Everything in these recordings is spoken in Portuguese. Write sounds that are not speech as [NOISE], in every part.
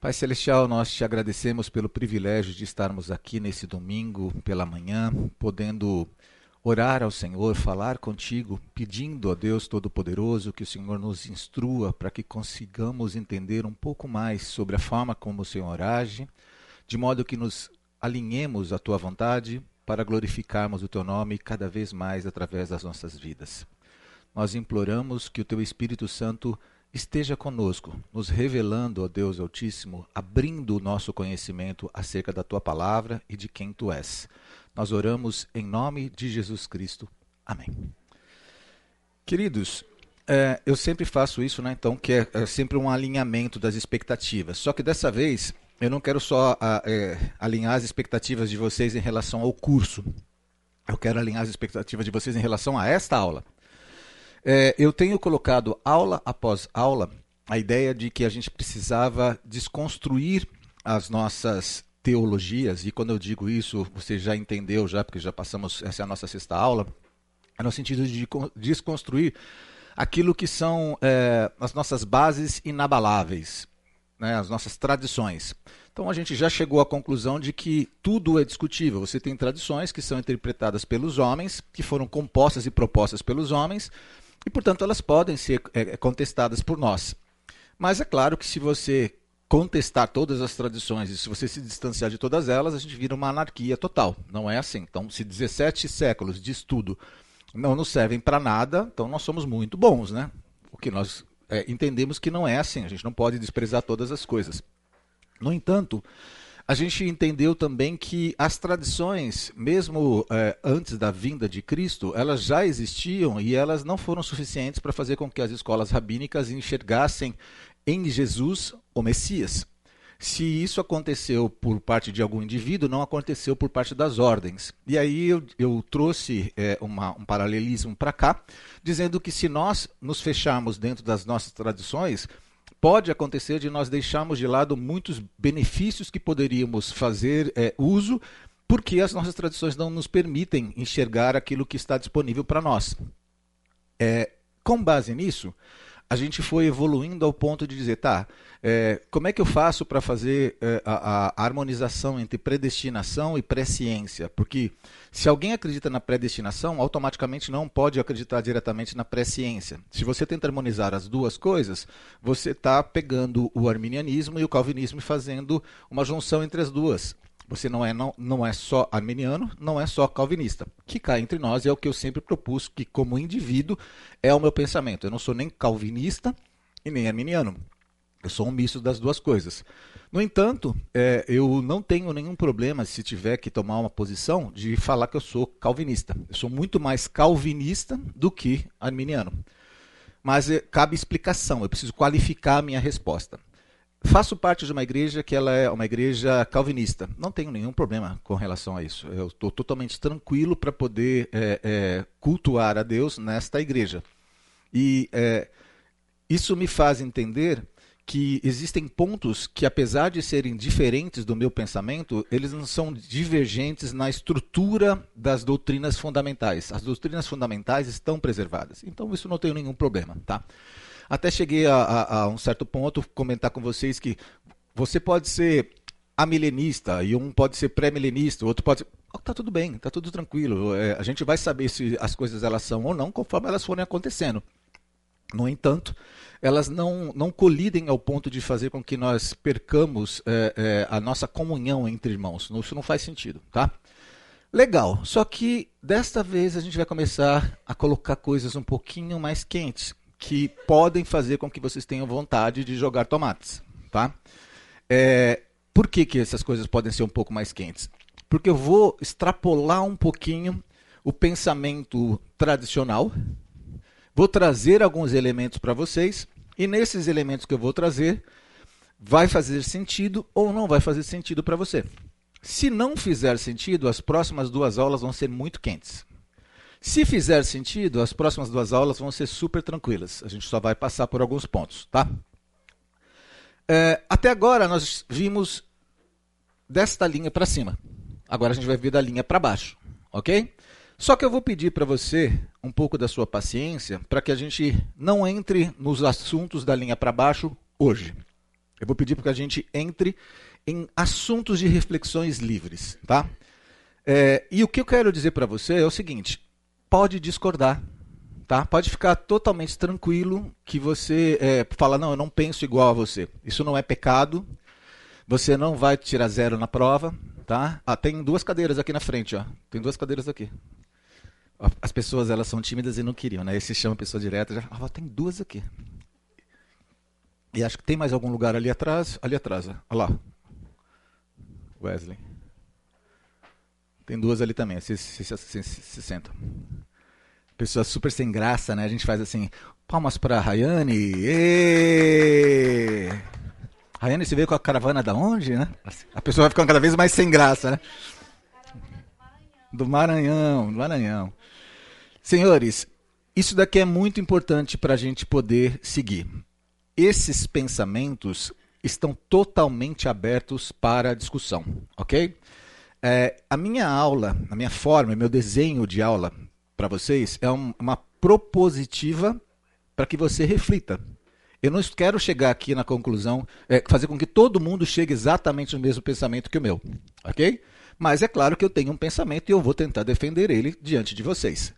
Pai Celestial, nós te agradecemos pelo privilégio de estarmos aqui nesse domingo pela manhã, podendo orar ao Senhor, falar contigo, pedindo a Deus Todo-Poderoso que o Senhor nos instrua para que consigamos entender um pouco mais sobre a forma como o Senhor age, de modo que nos alinhemos à tua vontade para glorificarmos o teu nome cada vez mais através das nossas vidas. Nós imploramos que o teu Espírito Santo esteja conosco, nos revelando, ó Deus Altíssimo, abrindo o nosso conhecimento acerca da tua palavra e de quem tu és. Nós oramos em nome de Jesus Cristo. Amém. Queridos, é, eu sempre faço isso, né? Então, que é, é, sempre um alinhamento das expectativas. Só que dessa vez eu não quero só a, é, alinhar as expectativas de vocês em relação ao curso. Eu quero alinhar as expectativas de vocês em relação a esta aula. É, eu tenho colocado aula após aula a ideia de que a gente precisava desconstruir as nossas teologias, e quando eu digo isso, você já entendeu, já porque já passamos, essa é a nossa sexta aula, é no sentido de desconstruir aquilo que são é, as nossas bases inabaláveis, né, as nossas tradições. Então a gente já chegou à conclusão de que tudo é discutível. Você tem tradições que são interpretadas pelos homens, que foram compostas e propostas pelos homens, e, portanto, elas podem ser é, contestadas por nós. Mas é claro que se você contestar todas as tradições e se você se distanciar de todas elas, a gente vira uma anarquia total. Não é assim. Então, se 17 séculos de estudo não nos servem para nada, então nós somos muito bons, né? O que nós é, entendemos que não é assim. A gente não pode desprezar todas as coisas. No entanto, a gente entendeu também que as tradições, mesmo é, antes da vinda de Cristo, elas já existiam e elas não foram suficientes para fazer com que as escolas rabínicas enxergassem em Jesus o Messias. Se isso aconteceu por parte de algum indivíduo, não aconteceu por parte das ordens. E aí eu, eu trouxe é, uma, um paralelismo para cá, dizendo que se nós nos fecharmos dentro das nossas tradições, pode acontecer de nós deixarmos de lado muitos benefícios que poderíamos fazer é, uso, porque as nossas tradições não nos permitem enxergar aquilo que está disponível para nós. É, com base nisso, a gente foi evoluindo ao ponto de dizer, tá, é, como é que eu faço para fazer é, a, a, harmonização entre predestinação e presciência? Porque se alguém acredita na predestinação, automaticamente não pode acreditar diretamente na presciência. Se você tenta harmonizar as duas coisas, você está pegando o arminianismo e o calvinismo e fazendo uma junção entre as duas. Você não é, não, não é só arminiano, não é só calvinista. Que cai entre nós é o que eu sempre propus, que como indivíduo é o meu pensamento. Eu não sou nem calvinista e nem arminiano. Eu sou um misto das duas coisas. No entanto, é, eu não tenho nenhum problema, se tiver que tomar uma posição, de falar que eu sou calvinista. Eu sou muito mais calvinista do que arminiano. Mas é, cabe explicação, eu preciso qualificar a minha resposta. Faço parte de uma igreja que ela é uma igreja calvinista. Não tenho nenhum problema com relação a isso. Eu estou totalmente tranquilo para poder é, é, cultuar a Deus nesta igreja. E é, isso me faz entender que existem pontos que, apesar de serem diferentes do meu pensamento, eles não são divergentes na estrutura das doutrinas fundamentais. As doutrinas fundamentais estão preservadas. Então, isso não tenho nenhum problema, tá? Até cheguei a, a, a um certo ponto comentar com vocês que você pode ser amilenista e um pode ser pré-milenista, o outro pode oh, tá tudo bem, tá tudo tranquilo. É, a gente vai saber se as coisas elas são ou não conforme elas forem acontecendo. No entanto, elas não, não colidem ao ponto de fazer com que nós percamos é, é, a nossa comunhão entre irmãos. Isso não faz sentido, tá? Legal, só que desta vez a gente vai começar a colocar coisas um pouquinho mais quentes que podem fazer com que vocês tenham vontade de jogar tomates, tá? É, por que, que essas coisas podem ser um pouco mais quentes? Porque eu vou extrapolar um pouquinho o pensamento tradicional, vou trazer alguns elementos para vocês, e nesses elementos que eu vou trazer, vai fazer sentido ou não vai fazer sentido para você. Se não fizer sentido, as próximas duas aulas vão ser muito quentes. Se fizer sentido, as próximas duas aulas vão ser super tranquilas. A gente só vai passar por alguns pontos, tá? É, até agora nós vimos desta linha para cima. Agora a gente vai ver da linha para baixo, ok? Só que eu vou pedir para você um pouco da sua paciência para que a gente não entre nos assuntos da linha para baixo hoje. Eu vou pedir para que a gente entre em assuntos de reflexões livres, tá? É, e o que eu quero dizer para você é o seguinte: pode discordar, tá? Pode ficar totalmente tranquilo que você é, fala não, eu não penso igual a você. Isso não é pecado. Você não vai tirar zero na prova, tá? Ah, tem duas cadeiras aqui na frente, ó. Tem duas cadeiras aqui. As pessoas elas são tímidas e não queriam, né? Esse chama pessoa direta, já ah, tem duas aqui. E acho que tem mais algum lugar ali atrás, ali atrás, ó. olha lá. Wesley. Tem duas ali também, se, se, se, se, se sentam. Pessoa super sem graça, né? A gente faz assim, palmas para Rayane. Rayane, você veio com a caravana da onde, né? A pessoa vai ficando cada vez mais sem graça, né? Do Maranhão, do Maranhão. Senhores, isso daqui é muito importante para a gente poder seguir. Esses pensamentos estão totalmente abertos para discussão, ok? É, a minha aula, a minha forma, meu desenho de aula para vocês é um, uma propositiva para que você reflita. Eu não quero chegar aqui na conclusão, é, fazer com que todo mundo chegue exatamente no mesmo pensamento que o meu, ok? Mas é claro que eu tenho um pensamento e eu vou tentar defender ele diante de vocês.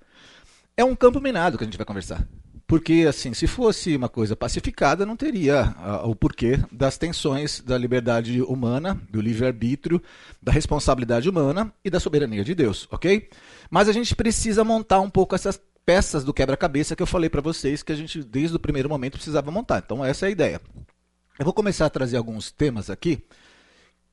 É um campo minado que a gente vai conversar. Porque, assim, se fosse uma coisa pacificada, não teria uh, o porquê das tensões da liberdade humana, do livre-arbítrio, da responsabilidade humana e da soberania de Deus, ok? Mas a gente precisa montar um pouco essas peças do quebra-cabeça que eu falei para vocês que a gente, desde o primeiro momento, precisava montar. Então, essa é a ideia. Eu vou começar a trazer alguns temas aqui,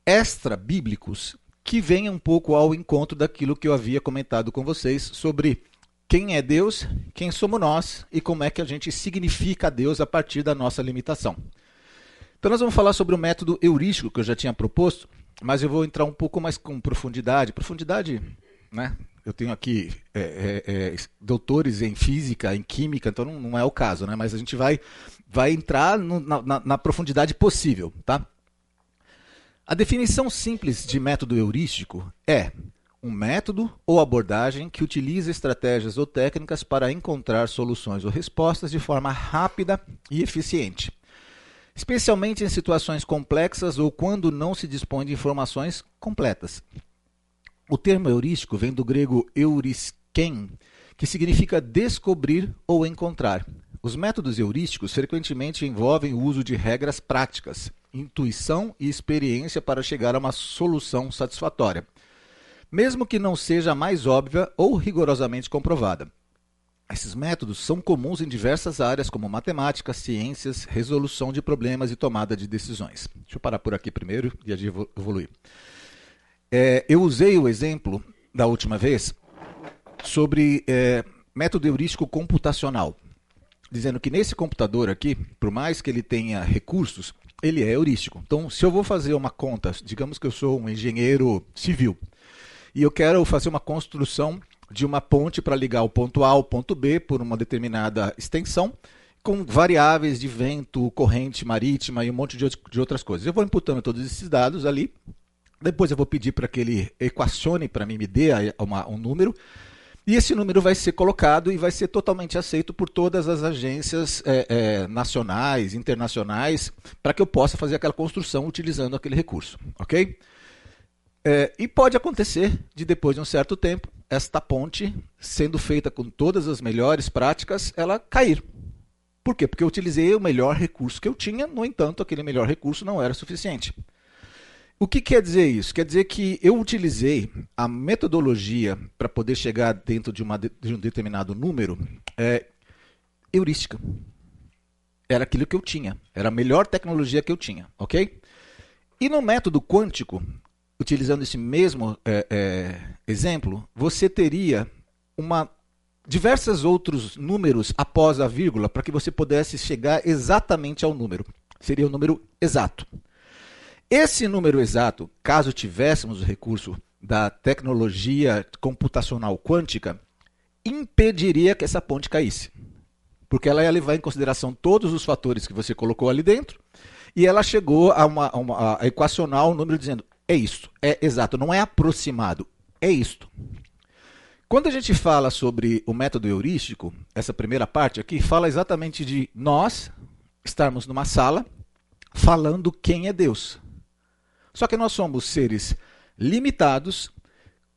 extra-bíblicos, que vêm um pouco ao encontro daquilo que eu havia comentado com vocês sobre quem é Deus, quem somos nós e como é que a gente significa Deus a partir da nossa limitação. Então nós vamos falar sobre o método heurístico que eu já tinha proposto, mas eu vou entrar um pouco mais com profundidade. Profundidade, né? Eu tenho aqui é, é, é, doutores em física, em química, então não, não, é o caso, né? Mas a gente vai, vai entrar no, na, na profundidade possível, tá? A definição simples de método heurístico é um método ou abordagem que utiliza estratégias ou técnicas para encontrar soluções ou respostas de forma rápida e eficiente, especialmente em situações complexas ou quando não se dispõe de informações completas. O termo heurístico vem do grego eurisken, que significa descobrir ou encontrar. Os métodos heurísticos frequentemente envolvem o uso de regras práticas, intuição e experiência para chegar a uma solução satisfatória mesmo que não seja a mais óbvia ou rigorosamente comprovada. Esses métodos são comuns em diversas áreas, como matemática, ciências, resolução de problemas e tomada de decisões. Deixa eu parar por aqui primeiro e evoluir. É, eu usei o exemplo da última vez sobre é, método heurístico computacional, dizendo que nesse computador aqui, por mais que ele tenha recursos, ele é heurístico. Então, se eu vou fazer uma conta, digamos que eu sou um engenheiro civil, e eu quero fazer uma construção de uma ponte para ligar o ponto A ao ponto B por uma determinada extensão, com variáveis de vento, corrente marítima e um monte de, outras coisas. Eu vou imputando todos esses dados ali, depois eu vou pedir para que ele equacione para mim, me dê uma, um número, e esse número vai ser colocado e vai ser totalmente aceito por todas as agências é, é, nacionais, internacionais, para que eu possa fazer aquela construção utilizando aquele recurso, ok? É, e pode acontecer de depois de um certo tempo, esta ponte, sendo feita com todas as melhores práticas, ela cair. Por quê? Porque eu utilizei o melhor recurso que eu tinha, no entanto, aquele melhor recurso não era suficiente. O que quer dizer isso? Quer dizer que eu utilizei a metodologia para poder chegar dentro de, uma, de, um determinado número é, heurística. Era aquilo que eu tinha. Era a melhor tecnologia que eu tinha, ok? E no método quântico, utilizando esse mesmo é, é, exemplo, você teria uma diversos outros números após a vírgula para que você pudesse chegar exatamente ao número. Seria o número exato. Esse número exato, caso tivéssemos o recurso da tecnologia computacional quântica, impediria que essa ponte caísse. Porque ela ia levar em consideração todos os fatores que você colocou ali dentro e ela chegou a, uma, a, uma, a equacionar o número dizendo é isto, é exato, não é aproximado, é isto. Quando a gente fala sobre o método heurístico, essa primeira parte aqui fala exatamente de nós estarmos numa sala falando quem é Deus. Só que nós somos seres limitados,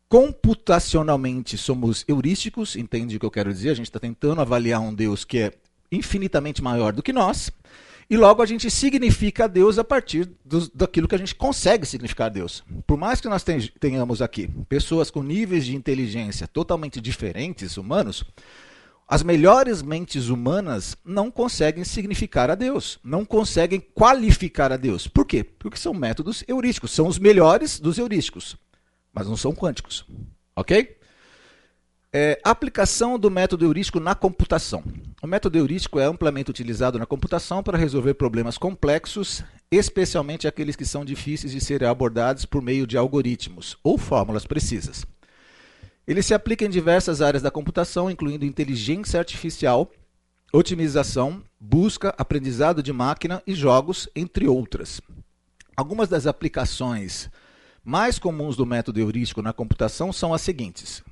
computacionalmente somos heurísticos, entende o que eu quero dizer? A gente está tentando avaliar um Deus que é infinitamente maior do que nós. E logo a gente significa Deus a partir do, daquilo que a gente consegue significar Deus. Por mais que nós tenhamos aqui pessoas com níveis de inteligência totalmente diferentes, humanos, as melhores mentes humanas não conseguem significar a Deus, não conseguem qualificar a Deus. Por quê? Porque são métodos heurísticos, são os melhores dos heurísticos, mas não são quânticos. Ok? É, aplicação do método heurístico na computação. O método heurístico é amplamente utilizado na computação para resolver problemas complexos, especialmente aqueles que são difíceis de serem abordados por meio de algoritmos ou fórmulas precisas. Ele se aplica em diversas áreas da computação, incluindo inteligência artificial, otimização, busca, aprendizado de máquina e jogos, entre outras. Algumas das aplicações mais comuns do método heurístico na computação são as seguintes: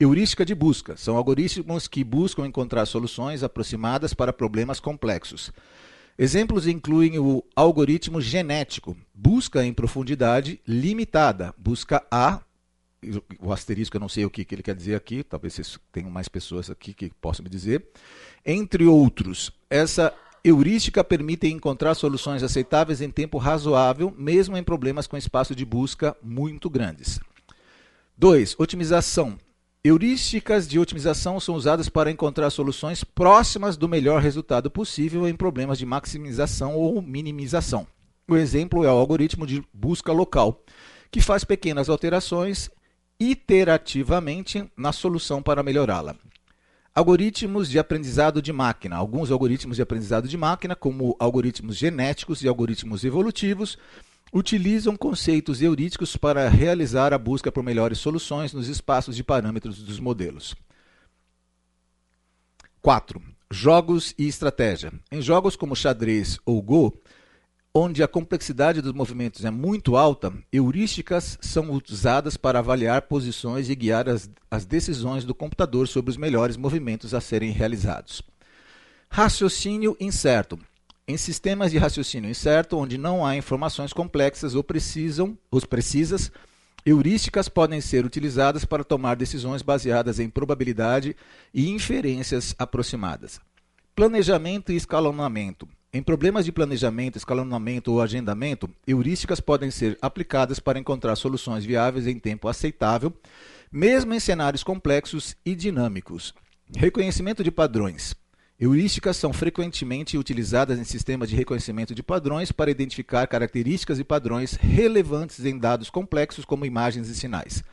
Heurística de busca são algoritmos que buscam encontrar soluções aproximadas para problemas complexos. Exemplos incluem o algoritmo genético, busca em profundidade limitada, busca A, o asterisco eu não sei o que, ele quer dizer aqui, talvez vocês tenham mais pessoas aqui que possam me dizer, entre outros. Essa heurística permite encontrar soluções aceitáveis em tempo razoável, mesmo em problemas com espaço de busca muito grandes. 2. Otimização Heurísticas de otimização são usadas para encontrar soluções próximas do melhor resultado possível em problemas de maximização ou minimização. O exemplo é o algoritmo de busca local, que faz pequenas alterações iterativamente na solução para melhorá-la. Algoritmos de aprendizado de máquina. Alguns algoritmos de aprendizado de máquina, como algoritmos genéticos e algoritmos evolutivos, utilizam conceitos heurísticos para realizar a busca por melhores soluções nos espaços de parâmetros dos modelos. 4. Jogos e estratégia. Em jogos como xadrez ou Go, onde a complexidade dos movimentos é muito alta, heurísticas são usadas para avaliar posições e guiar as, as decisões do computador sobre os melhores movimentos a serem realizados. Raciocínio incerto. Em sistemas de raciocínio incerto, onde não há informações complexas ou precisam, ou precisas, heurísticas podem ser utilizadas para tomar decisões baseadas em probabilidade e inferências aproximadas. Planejamento e escalonamento. Em problemas de planejamento, escalonamento ou agendamento, heurísticas podem ser aplicadas para encontrar soluções viáveis em tempo aceitável, mesmo em cenários complexos e dinâmicos. Reconhecimento de padrões. Heurísticas são frequentemente utilizadas em sistemas de reconhecimento de padrões para identificar características e padrões relevantes em dados complexos como imagens e sinais.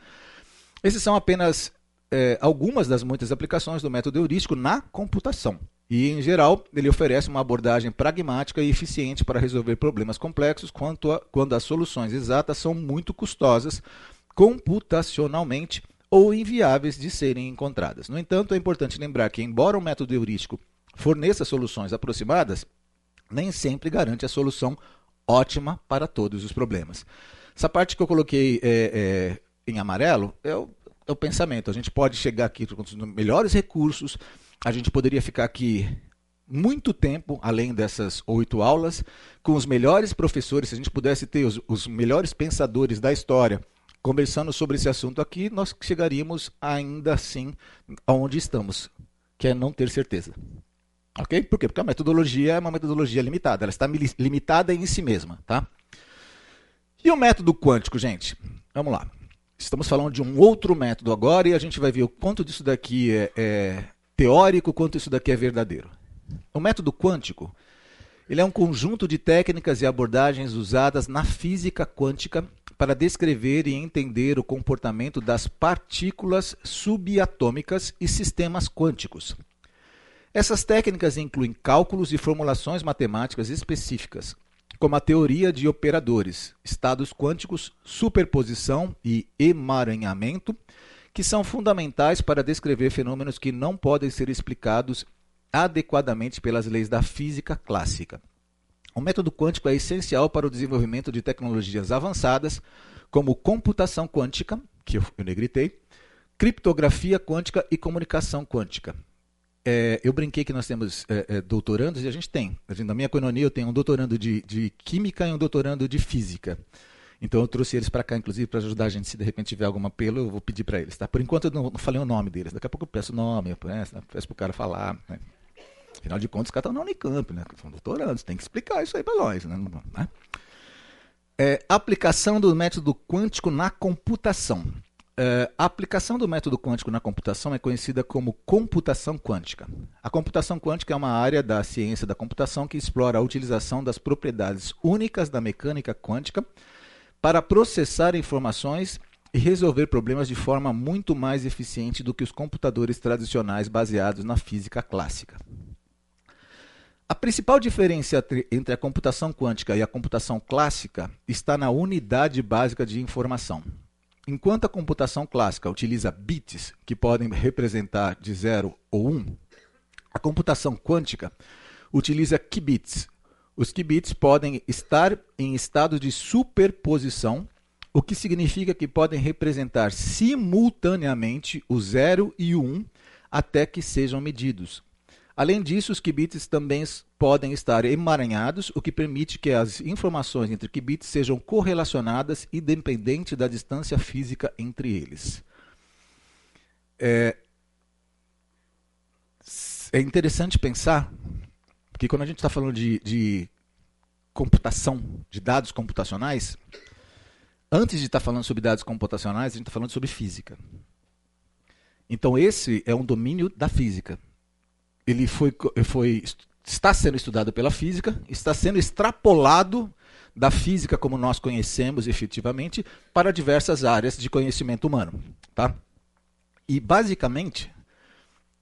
Esses são apenas é, algumas das muitas aplicações do método heurístico na computação. E, em geral, ele oferece uma abordagem pragmática e eficiente para resolver problemas complexos a, quando as soluções exatas são muito custosas computacionalmente ou inviáveis de serem encontradas. No entanto, é importante lembrar que, embora o método heurístico forneça soluções aproximadas, nem sempre garante a solução ótima para todos os problemas. Essa parte que eu coloquei é, é, em amarelo é o, é o, pensamento. A gente pode chegar aqui com os melhores recursos, a gente poderia ficar aqui muito tempo, além dessas oito aulas, com os melhores professores. Se a gente pudesse ter os, os melhores pensadores da história conversando sobre esse assunto aqui, nós chegaríamos ainda assim aonde estamos, que é não ter certeza. Ok? Por quê? Porque a metodologia é uma metodologia limitada, ela está limitada em si mesma. Tá? E o método quântico, gente? Vamos lá. Estamos falando de um outro método agora e a gente vai ver o quanto disso daqui é, é teórico, quanto isso daqui é verdadeiro. O método quântico ele é um conjunto de técnicas e abordagens usadas na física quântica para descrever e entender o comportamento das partículas subatômicas e sistemas quânticos. Essas técnicas incluem cálculos e formulações matemáticas específicas, como a teoria de operadores, estados quânticos, superposição e emaranhamento, que são fundamentais para descrever fenômenos que não podem ser explicados adequadamente pelas leis da física clássica. O método quântico é essencial para o desenvolvimento de tecnologias avançadas, como computação quântica, que eu negritei, criptografia quântica e comunicação quântica. É, eu brinquei que nós temos é, é, doutorandos e a gente tem. Na minha economia eu tenho um doutorando de, de Química e um doutorando de Física. Então eu trouxe eles para cá, inclusive, para ajudar a gente. Se de repente tiver algum apelo, eu vou pedir para eles. Tá? Por enquanto eu não, não, falei o nome deles. Daqui a pouco eu peço o nome, eu peço, peço para o cara falar. Né? Afinal de contas, os caras estão na Unicamp, né? São doutorandos, tem que explicar isso aí para nós. Né? né? É, aplicação do método quântico na computação. É, a aplicação do método quântico na computação é conhecida como computação quântica. A computação quântica é uma área da ciência da computação que explora a utilização das propriedades únicas da mecânica quântica para processar informações e resolver problemas de forma muito mais eficiente do que os computadores tradicionais baseados na física clássica. A principal diferença entre a computação quântica e a computação clássica está na unidade básica de informação. Enquanto a computação clássica utiliza bits, que podem representar de 0 ou 1, um, a computação quântica utiliza qubits. Os qubits podem estar em estado de superposição, o que significa que podem representar simultaneamente o 0 e o 1 um, até que sejam medidos. Além disso, os qubits também podem estar emaranhados, o que permite que as informações entre qubits sejam correlacionadas independente da distância física entre eles. É, é interessante pensar que quando a gente está falando de, de computação, de dados computacionais, antes de estar tá falando sobre dados computacionais, a gente está falando sobre física. Então esse é um domínio da física ele foi, foi, está sendo estudado pela física, está sendo extrapolado da física como nós conhecemos efetivamente para diversas áreas de conhecimento humano. Tá? E, basicamente,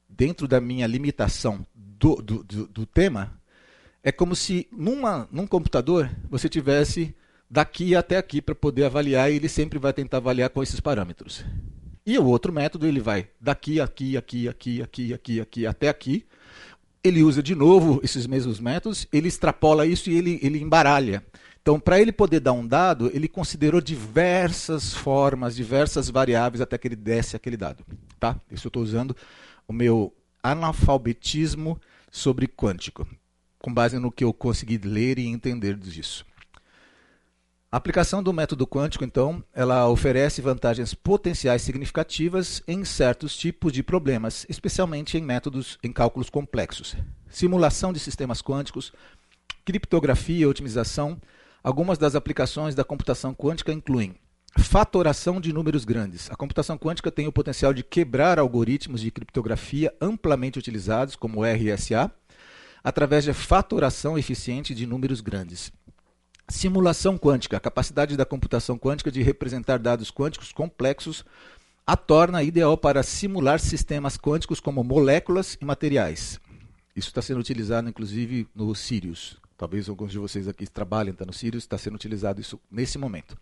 dentro da minha limitação do, do, do, do tema, é como se numa, num computador você tivesse daqui até aqui para poder avaliar e ele sempre vai tentar avaliar com esses parâmetros. E o outro método ele vai daqui, aqui, aqui, aqui, aqui, aqui, aqui, até aqui, ele usa de novo esses mesmos métodos, ele extrapola isso e ele, ele embaralha. Então, para ele poder dar um dado, ele considerou diversas formas, diversas variáveis até que ele desse aquele dado. Tá? Isso eu estou usando o meu analfabetismo sobre quântico, com base no que eu consegui ler e entender disso. A aplicação do método quântico, então, ela oferece vantagens potenciais significativas em certos tipos de problemas, especialmente em métodos em cálculos complexos. Simulação de sistemas quânticos, criptografia e otimização. Algumas das aplicações da computação quântica incluem fatoração de números grandes. A computação quântica tem o potencial de quebrar algoritmos de criptografia amplamente utilizados, como RSA, através de fatoração eficiente de números grandes. Simulação quântica, a capacidade da computação quântica de representar dados quânticos complexos a torna ideal para simular sistemas quânticos como moléculas e materiais. Isso está sendo utilizado, inclusive, no Sirius. Talvez alguns de vocês aqui trabalhem tá no Sirius, está sendo utilizado isso nesse momento.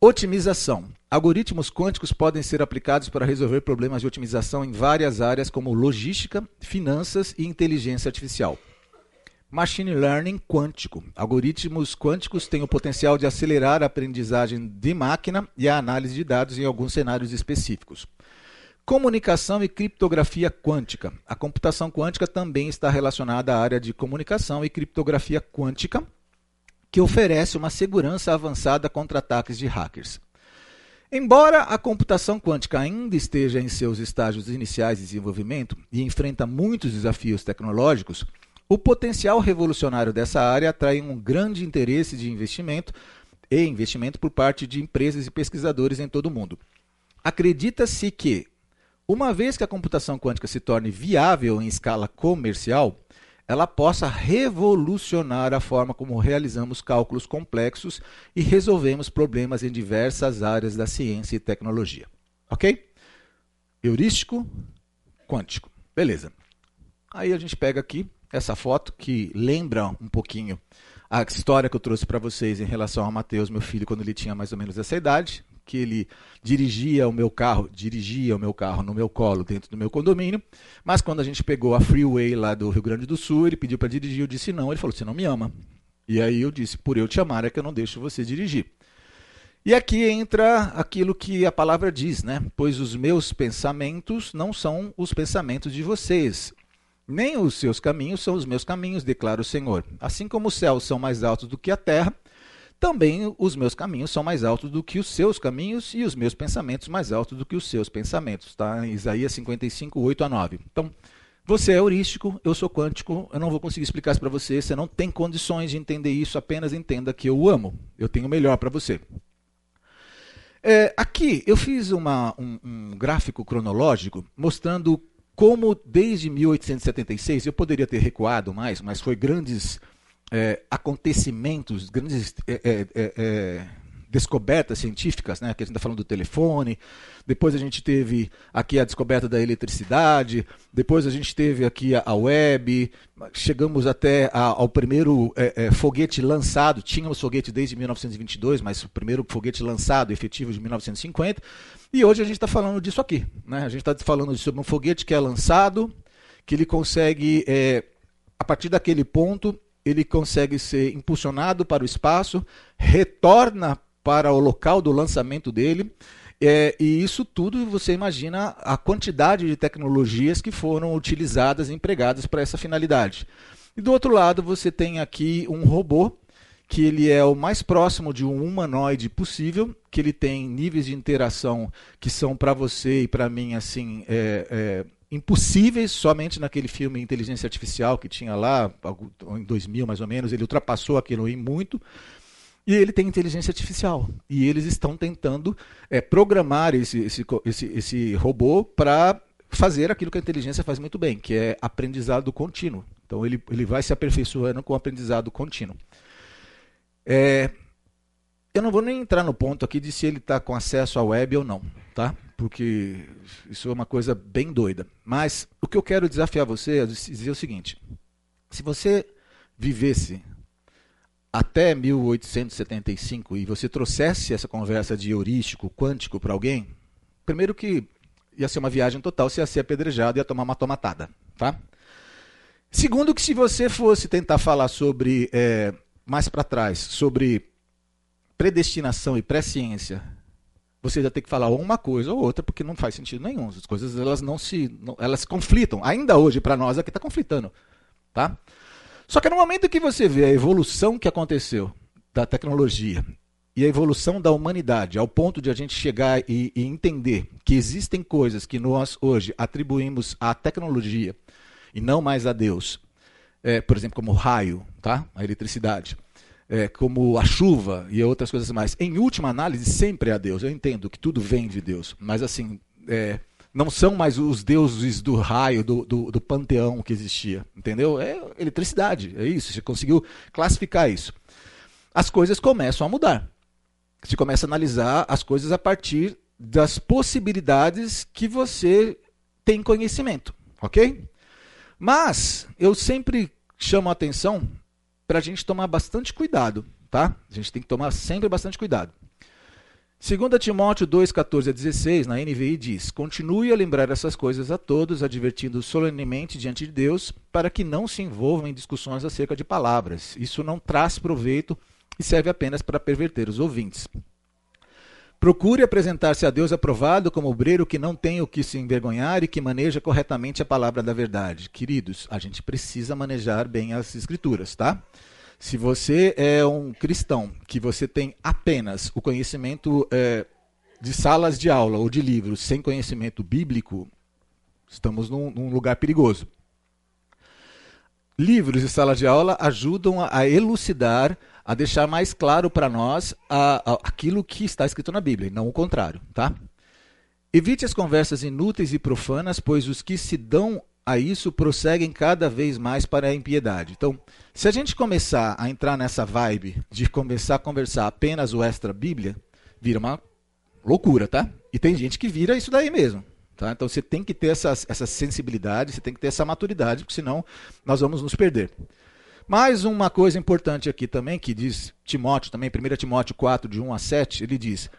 Otimização. Algoritmos quânticos podem ser aplicados para resolver problemas de otimização em várias áreas, como logística, finanças e inteligência artificial. Machine Learning quântico. Algoritmos quânticos têm o potencial de acelerar a aprendizagem de máquina e a análise de dados em alguns cenários específicos. Comunicação e criptografia quântica. A computação quântica também está relacionada à área de comunicação e criptografia quântica, que oferece uma segurança avançada contra ataques de hackers. Embora a computação quântica ainda esteja em seus estágios iniciais de desenvolvimento e enfrenta muitos desafios tecnológicos, o potencial revolucionário dessa área atrai um grande interesse de investimento e investimento por parte de empresas e pesquisadores em todo o mundo. Acredita-se que, uma vez que a computação quântica se torne viável em escala comercial, ela possa revolucionar a forma como realizamos cálculos complexos e resolvemos problemas em diversas áreas da ciência e tecnologia. Ok? Heurístico, quântico. Beleza. Aí a gente pega aqui essa foto que lembra um pouquinho a história que eu trouxe para vocês em relação ao Mateus, meu filho, quando ele tinha mais ou menos essa idade, que ele dirigia o meu carro, dirigia o meu carro no meu colo dentro do meu condomínio, mas quando a gente pegou a freeway lá do Rio Grande do Sul, ele pediu para dirigir, eu disse não, ele falou: "Você não me ama". E aí eu disse: "Por eu te amar é que eu não deixo você dirigir". E aqui entra aquilo que a palavra diz, né? Pois os meus pensamentos não são os pensamentos de vocês, nem os seus caminhos são os meus caminhos, declara o Senhor. Assim como os céus são mais altos do que a terra, também os meus caminhos são mais altos do que os seus caminhos e os meus pensamentos mais altos do que os seus pensamentos. Tá? Isaías 55, 8 a 9. Então, você é heurístico, eu sou quântico, eu não vou conseguir explicar isso para você, você não tem condições de entender isso, apenas entenda que eu o amo. Eu tenho o melhor para você. É, aqui eu fiz uma, um, um gráfico cronológico mostrando como desde 1876, eu poderia ter recuado mais, mas foi grandes é, acontecimentos, grandes é, é, descobertas científicas, né? Que a gente está falando do telefone, depois a gente teve aqui a descoberta da eletricidade, depois a gente teve aqui a, web, chegamos até a, ao primeiro é, é, foguete lançado, tínhamos foguete desde 1922, mas o primeiro foguete lançado efetivo de 1950, e hoje a gente está falando disso aqui, né? A gente está falando sobre um foguete que é lançado, que ele consegue, é, a partir daquele ponto, ele consegue ser impulsionado para o espaço, retorna para o local do lançamento dele. É, e isso tudo você imagina a quantidade de tecnologias que foram utilizadas empregadas para essa finalidade. E do outro lado você tem aqui um robô que ele é o mais próximo de um humanoide possível, que ele tem níveis de interação que são para você e para mim assim é, é, impossíveis somente naquele filme Inteligência Artificial que tinha lá em 2000 mais ou menos ele ultrapassou aquilo em muito e ele tem inteligência artificial. E eles estão tentando é, programar esse, esse, esse, esse robô para fazer aquilo que a inteligência faz muito bem, que é aprendizado contínuo. Então ele, ele vai se aperfeiçoando com aprendizado contínuo. É, eu não vou nem entrar no ponto aqui de se ele está com acesso à web ou não, tá? Porque isso é uma coisa bem doida. Mas o que eu quero desafiar você é dizer o seguinte: se você vivesse até 1875 e você trouxesse essa conversa de heurístico, quântico para alguém, primeiro que ia ser uma viagem total, você ia ser apedrejado e ia tomar uma tomatada, tá? Segundo que se você fosse tentar falar sobre, é, mais para trás, sobre predestinação e presciência, você ia ter que falar uma coisa ou outra, porque não faz sentido nenhum. As coisas elas não se, não, elas conflitam. Ainda hoje para nós aqui está conflitando, tá? Só que no momento que você vê a evolução que aconteceu da tecnologia e a evolução da humanidade, ao ponto de a gente chegar e, e entender que existem coisas que nós hoje atribuímos à tecnologia e não mais a Deus, é, por exemplo, como o raio, tá? a eletricidade, é, como a chuva e outras coisas mais. Em última análise, sempre é a Deus. Eu entendo que tudo vem de Deus, mas assim, é, não são mais os deuses do raio, do, do, do, panteão que existia. Entendeu? É eletricidade, é isso. Você conseguiu classificar isso. As coisas começam a mudar. Você começa a analisar as coisas a partir das possibilidades que você tem conhecimento. Ok? Mas eu sempre chamo a atenção para a gente tomar bastante cuidado. Tá? A gente tem que tomar sempre bastante cuidado. 2 Timóteo 2, 14 a 16, na NVI diz: Continue a lembrar essas coisas a todos, advertindo solenemente diante de Deus, para que não se envolvam em discussões acerca de palavras. Isso não traz proveito e serve apenas para perverter os ouvintes. Procure apresentar-se a Deus aprovado como obreiro que não tem o que se envergonhar e que maneja corretamente a palavra da verdade. Queridos, a gente precisa manejar bem as escrituras, tá? Se você é um cristão que você tem apenas o conhecimento é, de salas de aula ou de livros sem conhecimento bíblico, estamos num, num lugar perigoso. Livros e salas de aula ajudam a, a elucidar, a deixar mais claro para nós a, a, aquilo que está escrito na Bíblia, e não o contrário, tá? Evite as conversas inúteis e profanas, pois os que se dão a isso prosseguem cada vez mais para a impiedade. Então, se a gente começar a entrar nessa vibe de começar a conversar apenas o extra Bíblia, vira uma loucura, tá? E tem gente que vira isso daí mesmo. Tá? Então você tem que ter essa, essa sensibilidade, você tem que ter essa maturidade, porque senão nós vamos nos perder. Mais uma coisa importante aqui também, que diz Timóteo também, 1 Timóteo 4, de 1 a 7, ele diz: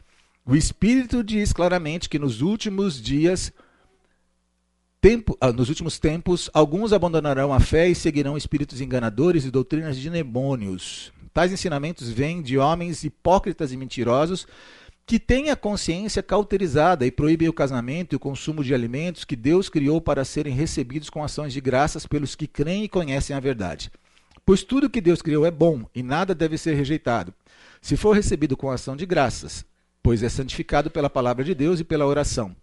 O Espírito diz claramente que nos últimos dias tempo, ah, nos últimos tempos, alguns abandonarão a fé e seguirão espíritos enganadores e doutrinas de demônios. Tais ensinamentos vêm de homens hipócritas e mentirosos que têm a consciência cauterizada e proíbem o casamento e o consumo de alimentos que Deus criou para serem recebidos com ações de graças pelos que creem e conhecem a verdade. Pois tudo que Deus criou é bom e nada deve ser rejeitado, se for recebido com ação de graças, pois é santificado pela palavra de Deus e pela oração.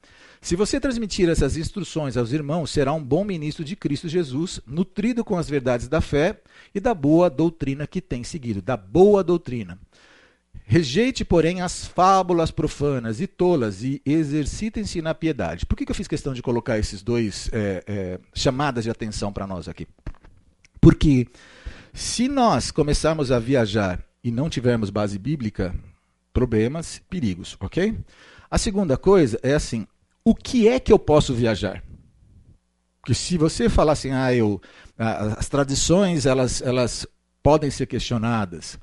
Se você transmitir essas instruções aos irmãos, será um bom ministro de Cristo Jesus, nutrido com as verdades da fé e da boa doutrina que tem seguido, da boa doutrina. Rejeite, porém, as fábulas profanas e tolas e exercitem-se na piedade. Por que, que, eu fiz questão de colocar esses dois é, é, chamadas de atenção para nós aqui? Porque se nós começarmos a viajar e não tivermos base bíblica, problemas, perigos, ok? A segunda coisa é assim: o que é que eu posso viajar? Porque se você falar assim, ah, eu, as tradições elas, elas podem ser questionadas,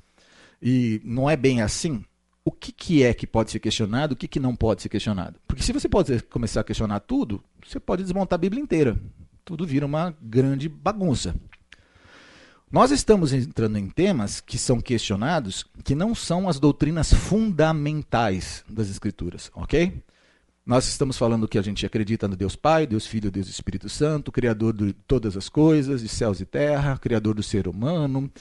e não é bem assim, o que, que é que pode ser questionado, o que, que não pode ser questionado. Porque se você pode começar a questionar tudo, você pode desmontar a Bíblia inteira. Tudo vira uma grande bagunça. Nós estamos entrando em temas que são questionados, que não são as doutrinas fundamentais das Escrituras, ok? Nós estamos falando que a gente acredita no Deus Pai, Deus Filho, Deus Espírito Santo, Criador de todas as coisas, de céus e terra, Criador do ser humano.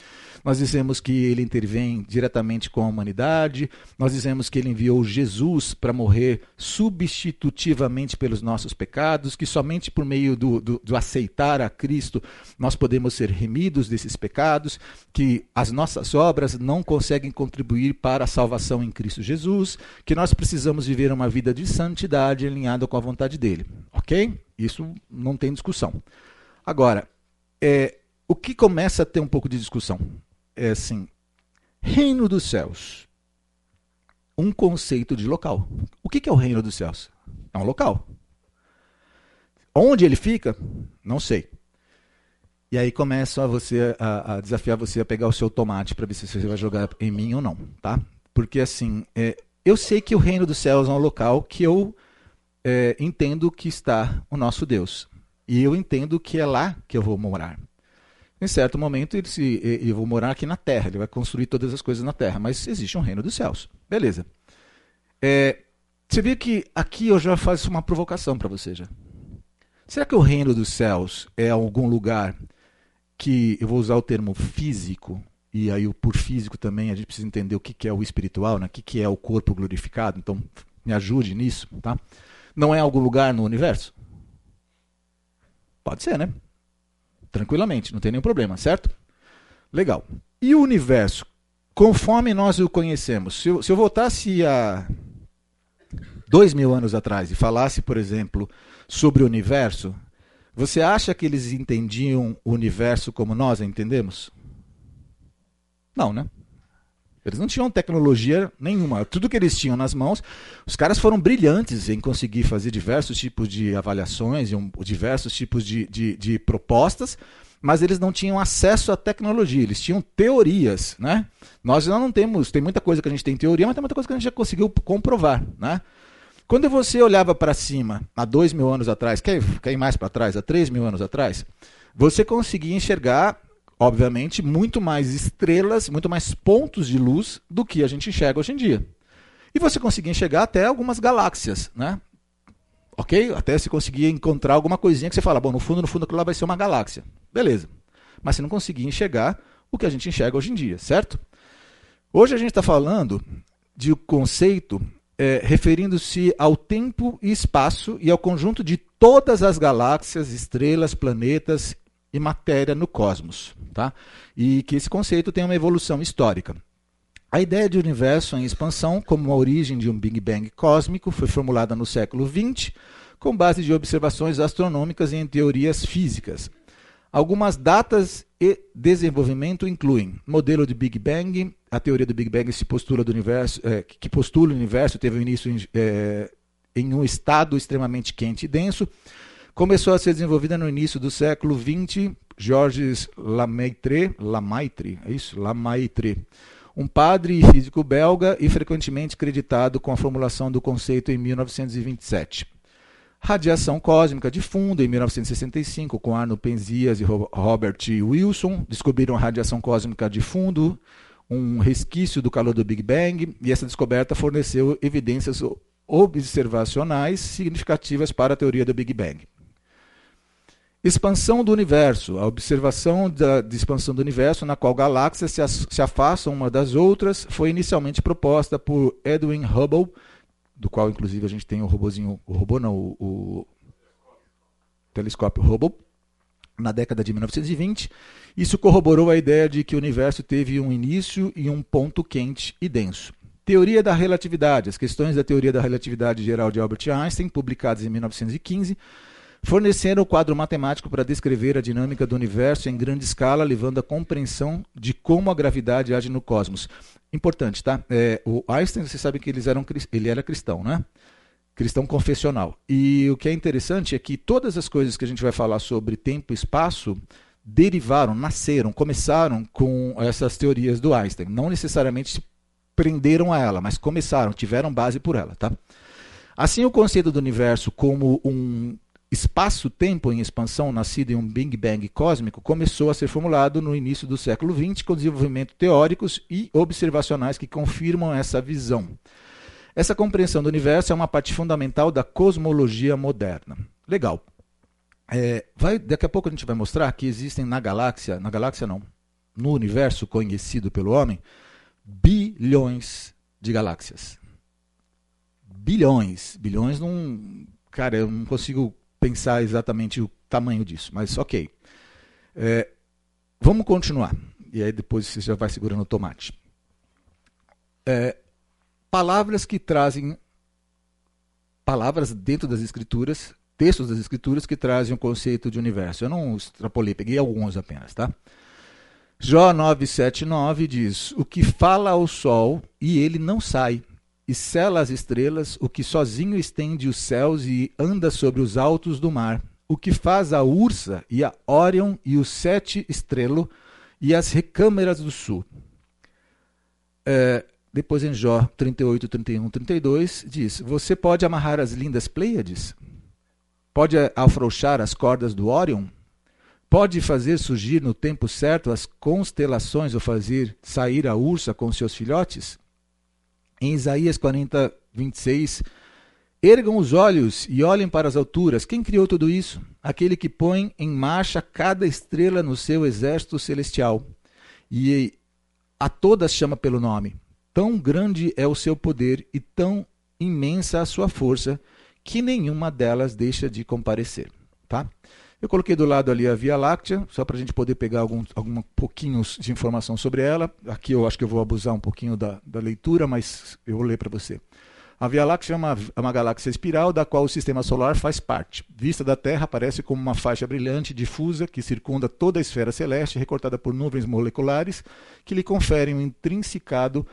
Nós dizemos que ele intervém diretamente com a humanidade. Nós dizemos que ele enviou Jesus para morrer substitutivamente pelos nossos pecados, que somente por meio do, do, do aceitar a Cristo nós podemos ser remidos desses pecados, que as nossas obras não conseguem contribuir para a salvação em Cristo Jesus, que nós precisamos viver uma vida de santidade santidade alinhada com a vontade dele. Ok? Isso não tem discussão. Agora, é, o que começa a ter um pouco de discussão é assim: reino dos céus. Um conceito de local. O que é o reino dos céus? É um local. Onde ele fica? Não sei. E aí começa a você a, a, desafiar você a pegar o seu tomate para ver se você vai jogar em mim ou não, tá? Porque assim, é, eu sei que o reino dos céus é um local que eu é, entendo que está o nosso Deus. E eu entendo que é lá que eu vou morar. Em certo momento, ele se, eu vou morar aqui na terra, ele vai construir todas as coisas na terra, mas existe um reino dos céus. Beleza. É, você vê que aqui eu já faço uma provocação para você já. Será que o reino dos céus é algum lugar que eu vou usar o termo físico e aí por físico também a gente precisa entender o que, que é o espiritual, né? o que, que é o corpo glorificado. Então me ajude nisso, tá? Não é algum lugar no universo? Pode ser, né? Tranquilamente, não tem nenhum problema, certo? Legal. E o universo, conforme nós o conhecemos? Se eu, se eu voltasse a dois mil anos atrás e falasse, por exemplo, sobre o universo, você acha que eles entendiam o universo como nós entendemos? Não, né? Eles não tinham tecnologia nenhuma. Tudo que eles tinham nas mãos, os caras foram brilhantes em conseguir fazer diversos tipos de avaliações, diversos tipos de, de, de, propostas, mas eles não tinham acesso à tecnologia, eles tinham teorias. Né? Nós não temos, tem muita coisa que a gente tem teoria, mas tem muita coisa que a gente já conseguiu comprovar. Né? Quando você olhava para cima, há dois mil anos atrás, quer, quer ir mais para trás, há três mil anos atrás, você conseguia enxergar obviamente, muito mais estrelas, muito mais pontos de luz do que a gente enxerga hoje em dia. E você conseguia enxergar até algumas galáxias, né? Ok? Até se conseguia encontrar alguma coisinha que você fala, bom, no fundo, no fundo, aquilo lá vai ser uma galáxia. Beleza. Mas você não conseguia enxergar o que a gente enxerga hoje em dia, certo? Hoje a gente está falando de um conceito é, referindo-se ao tempo e espaço e ao conjunto de todas as galáxias, estrelas, planetas e matéria no cosmos. Tá? E que esse conceito tem uma evolução histórica. A ideia de universo em expansão, como a origem de um Big Bang cósmico, foi formulada no século XX, com base de observações astronômicas e em teorias físicas. Algumas datas e desenvolvimento incluem modelo de Big Bang, a teoria do Big Bang se postula do universo, é, que postula o universo teve início em, é, em um estado extremamente quente e denso, começou a ser desenvolvida no início do século XX. Georges Lamaitre, Lamaitre, é isso? Lamaitre, um padre e físico belga e frequentemente creditado com a formulação do conceito em 1927. Radiação cósmica de fundo, em 1965, com Arno Penzias e Robert Wilson, descobriram a radiação cósmica de fundo, um resquício do calor do Big Bang, e essa descoberta forneceu evidências observacionais significativas para a teoria do Big Bang. Expansão do universo, a observação da, de expansão do universo, na qual galáxias se, as, se afastam uma das outras, foi inicialmente proposta por Edwin Hubble, do qual inclusive a gente tem o robozinho, o robô não, o, o telescópio Hubble, na década de 1920. Isso corroborou a ideia de que o universo teve um início e um ponto quente e denso. Teoria da relatividade. As questões da teoria da relatividade geral de Albert Einstein, publicadas em 1915, forneceram o quadro matemático para descrever a dinâmica do universo em grande escala, levando à compreensão de como a gravidade age no cosmos. Importante, tá? É, o Einstein, você sabe que eles eram, ele era cristão, né? Cristão confessional. E o que é interessante é que todas as coisas que a gente vai falar sobre tempo e espaço derivaram, nasceram, começaram com essas teorias do Einstein. Não necessariamente se prenderam a ela, mas começaram, tiveram base por ela, tá? Assim, o conceito do universo como um espaço-tempo em expansão nascido em um Big Bang cósmico começou a ser formulado no início do século XX com desenvolvimentos teóricos e observacionais que confirmam essa visão. Essa compreensão do universo é uma parte fundamental da cosmologia moderna. Legal. É, vai, daqui a pouco a gente vai mostrar que existem na galáxia, na galáxia não, no universo conhecido pelo homem, bilhões de galáxias. Bilhões. Bilhões não. Cara, eu não consigo pensar exatamente o tamanho disso, mas ok. É, vamos continuar. E aí depois você já vai segurando o tomate. É, palavras que trazem palavras dentro das escrituras, textos das escrituras que trazem o conceito de universo. Eu não extrapolei, peguei alguns apenas, tá? Jó 979 diz: O que fala ao sol e ele não sai, e sela as estrelas, o que sozinho estende os céus e anda sobre os altos do mar, o que faz a Ursa e a Órion e o sete estrelo e as recâmeras do sul. É, depois em Jó 38, 31, 32 diz: Você pode amarrar as lindas Pleiades? Pode afrouxar as cordas do Órion? Pode fazer surgir no tempo certo as constelações ou fazer sair a ursa com seus filhotes? Em Isaías 40, 26, ergam os olhos e olhem para as alturas. Quem criou tudo isso? Aquele que põe em marcha cada estrela no seu exército celestial. E a todas chama pelo nome. Tão grande é o seu poder e tão imensa a sua força que nenhuma delas deixa de comparecer. Tá? Eu coloquei do lado ali a Via Láctea, só para a gente poder pegar algum, algum pouquinhos de informação sobre ela. Aqui eu acho que eu vou abusar um pouquinho da, da leitura, mas eu vou ler para você. A Via Láctea é uma, é uma galáxia espiral da qual o sistema solar faz parte. Vista da Terra, aparece como uma faixa brilhante difusa que circunda toda a esfera celeste, recortada por nuvens moleculares que lhe conferem um intrincado,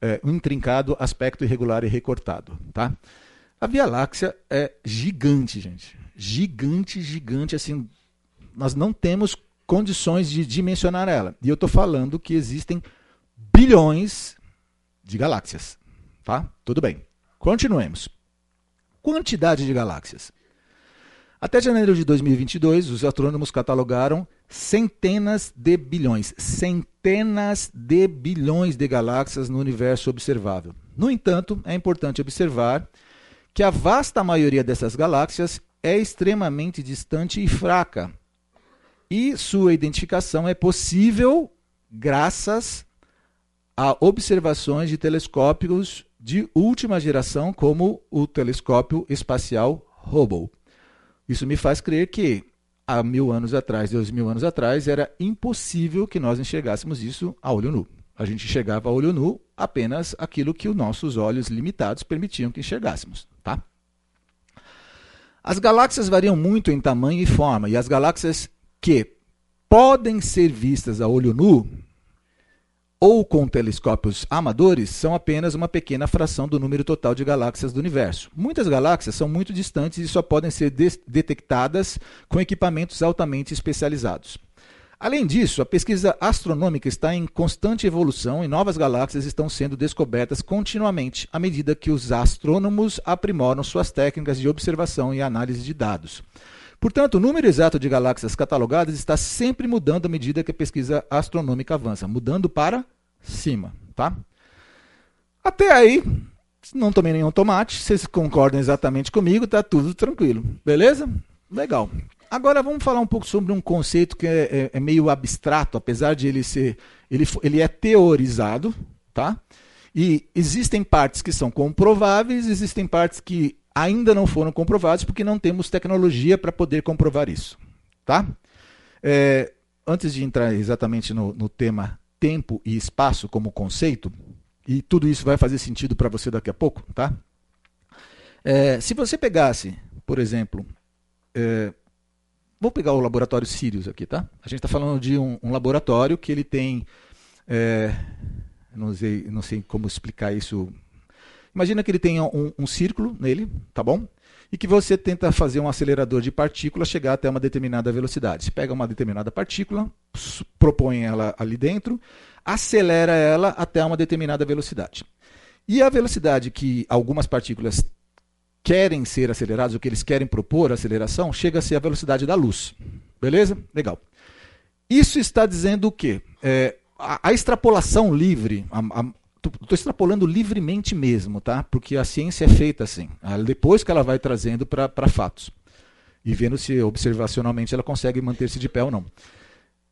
é, um intrincado aspecto irregular e recortado. Tá? A Via Láctea é gigante, gente gigante, gigante, assim, nós não temos condições de dimensionar ela. E eu estou falando que existem bilhões de galáxias, tá? Tudo bem. Continuemos. Quantidade de galáxias. Até janeiro de 2022, os astrônomos catalogaram centenas de bilhões, centenas de bilhões de galáxias no universo observável. No entanto, é importante observar que a vasta maioria dessas galáxias é extremamente distante e fraca. E sua identificação é possível graças a observações de telescópios de última geração, como o telescópio espacial Hubble. Isso me faz crer que há mil anos atrás, dois mil anos atrás, era impossível que nós enxergássemos isso a olho nu. A gente enxergava a olho nu apenas aquilo que os nossos olhos limitados permitiam que enxergássemos. Tá? As galáxias variam muito em tamanho e forma, e as galáxias que podem ser vistas a olho nu ou com telescópios amadores são apenas uma pequena fração do número total de galáxias do universo. Muitas galáxias são muito distantes e só podem ser detectadas com equipamentos altamente especializados. Além disso, a pesquisa astronômica está em constante evolução e novas galáxias estão sendo descobertas continuamente à medida que os astrônomos aprimoram suas técnicas de observação e análise de dados. Portanto, o número exato de galáxias catalogadas está sempre mudando à medida que a pesquisa astronômica avança, mudando para cima, tá? Até aí, não tomei nenhum tomate, vocês concordam exatamente comigo, tá tudo tranquilo, beleza? Legal. Agora vamos falar um pouco sobre um conceito que é, é, é meio abstrato, apesar de ele ser, ele, ele é teorizado, tá? E existem partes que são comprováveis, existem partes que ainda não foram comprovadas porque não temos tecnologia para poder comprovar isso, tá? É, antes de entrar exatamente no, no tema tempo e espaço como conceito, e tudo isso vai fazer sentido para você daqui a pouco, tá? É, se você pegasse, por exemplo, é, vou pegar o laboratório Sirius aqui, tá? A gente está falando de um, um, laboratório que ele tem, é, não, sei, não sei como explicar isso. Imagina que ele tenha um, um círculo nele, tá bom? e que você tenta fazer um acelerador de partículas chegar até uma determinada velocidade. Você pega uma determinada partícula, propõe ela ali dentro, acelera ela até uma determinada velocidade. E a velocidade que algumas partículas querem ser aceleradas, o que eles querem propor aceleração, chega a ser a velocidade da luz. Beleza? Legal. Isso está dizendo o quê? É, a, a, extrapolação livre, estou extrapolando livremente mesmo, tá? Porque a ciência é feita assim. Depois que ela vai trazendo para fatos. E vendo se observacionalmente ela consegue manter-se de pé ou não.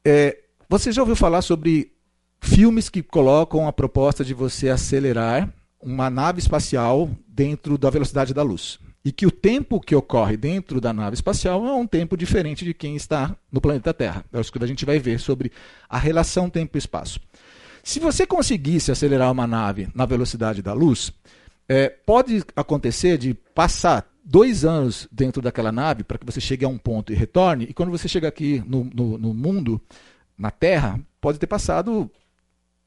É, você já ouviu falar sobre filmes que colocam a proposta de você acelerar uma nave espacial dentro da velocidade da luz. E que o tempo que ocorre dentro da nave espacial é um tempo diferente de quem está no planeta Terra. É isso que a gente vai ver sobre a relação tempo-espaço. Se você conseguisse acelerar uma nave na velocidade da luz, é, pode acontecer de passar dois anos dentro daquela nave para que você chegue a um ponto e retorne, e quando você chega aqui no, no, no mundo, na Terra, pode ter passado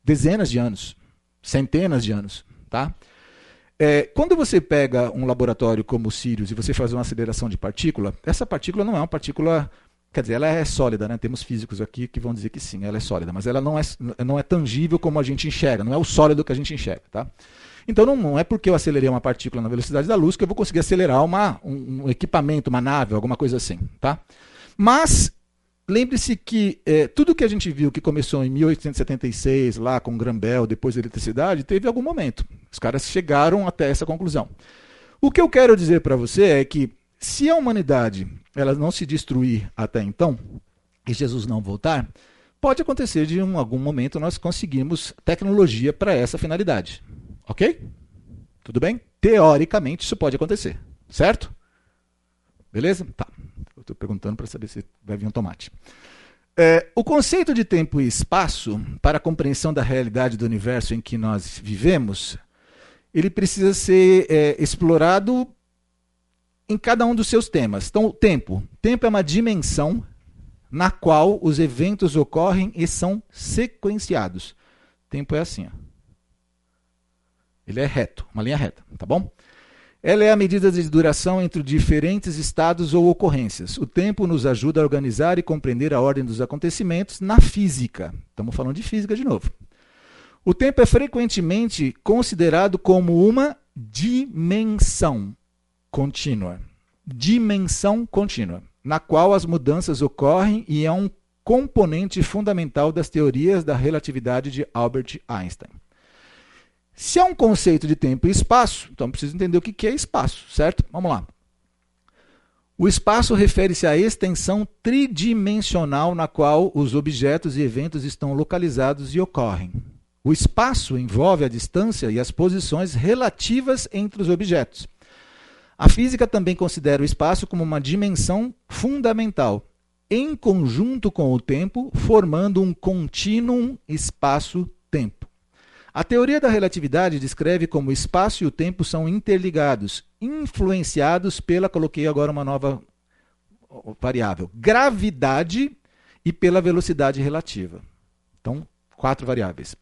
dezenas de anos, centenas de anos. Tá? É, quando você pega um laboratório como o Sirius e você faz uma aceleração de partícula, essa partícula não é uma partícula Quer dizer, ela é sólida, né? Temos físicos aqui que vão dizer que sim, ela é sólida, mas ela não é, não é tangível como a gente enxerga, não é o sólido que a gente enxerga, tá? Então não, não é porque eu acelerei uma partícula na velocidade da luz que eu vou conseguir acelerar uma, um, um equipamento, uma nave, alguma coisa assim, tá? Mas lembre-se que é, tudo que a gente viu que começou em 1876, lá com Graham Bell, depois da eletricidade, teve algum momento. Os caras chegaram até essa conclusão. O que eu quero dizer para você é que se a humanidade ela não se destruir até então, e Jesus não voltar, pode acontecer de em algum momento nós conseguirmos tecnologia para essa finalidade. Ok? Tudo bem? Teoricamente isso pode acontecer. Certo? Beleza? Tá. Estou perguntando para saber se vai vir um tomate. É, o conceito de tempo e espaço, para a compreensão da realidade do universo em que nós vivemos, ele precisa ser é, explorado em cada um dos seus temas. Então, o tempo. Tempo é uma dimensão na qual os eventos ocorrem e são sequenciados. Tempo é assim. Ó. Ele é reto, uma linha reta, tá bom? Ela é a medida de duração entre diferentes estados ou ocorrências. O tempo nos ajuda a organizar e compreender a ordem dos acontecimentos na física. Estamos falando de física de novo. O tempo é frequentemente considerado como uma dimensão contínua, dimensão contínua, na qual as mudanças ocorrem e é um componente fundamental das teorias da relatividade de Albert Einstein. Se é um conceito de tempo e espaço, então preciso entender o que é espaço, certo? Vamos lá. O espaço refere-se à extensão tridimensional na qual os objetos e eventos estão localizados e ocorrem. O espaço envolve a distância e as posições relativas entre os objetos. A física também considera o espaço como uma dimensão fundamental, em conjunto com o tempo, formando um contínuo espaço-tempo. A teoria da relatividade descreve como o espaço e o tempo são interligados, influenciados pela, coloquei agora uma nova variável, gravidade e pela velocidade relativa. Então, quatro variáveis.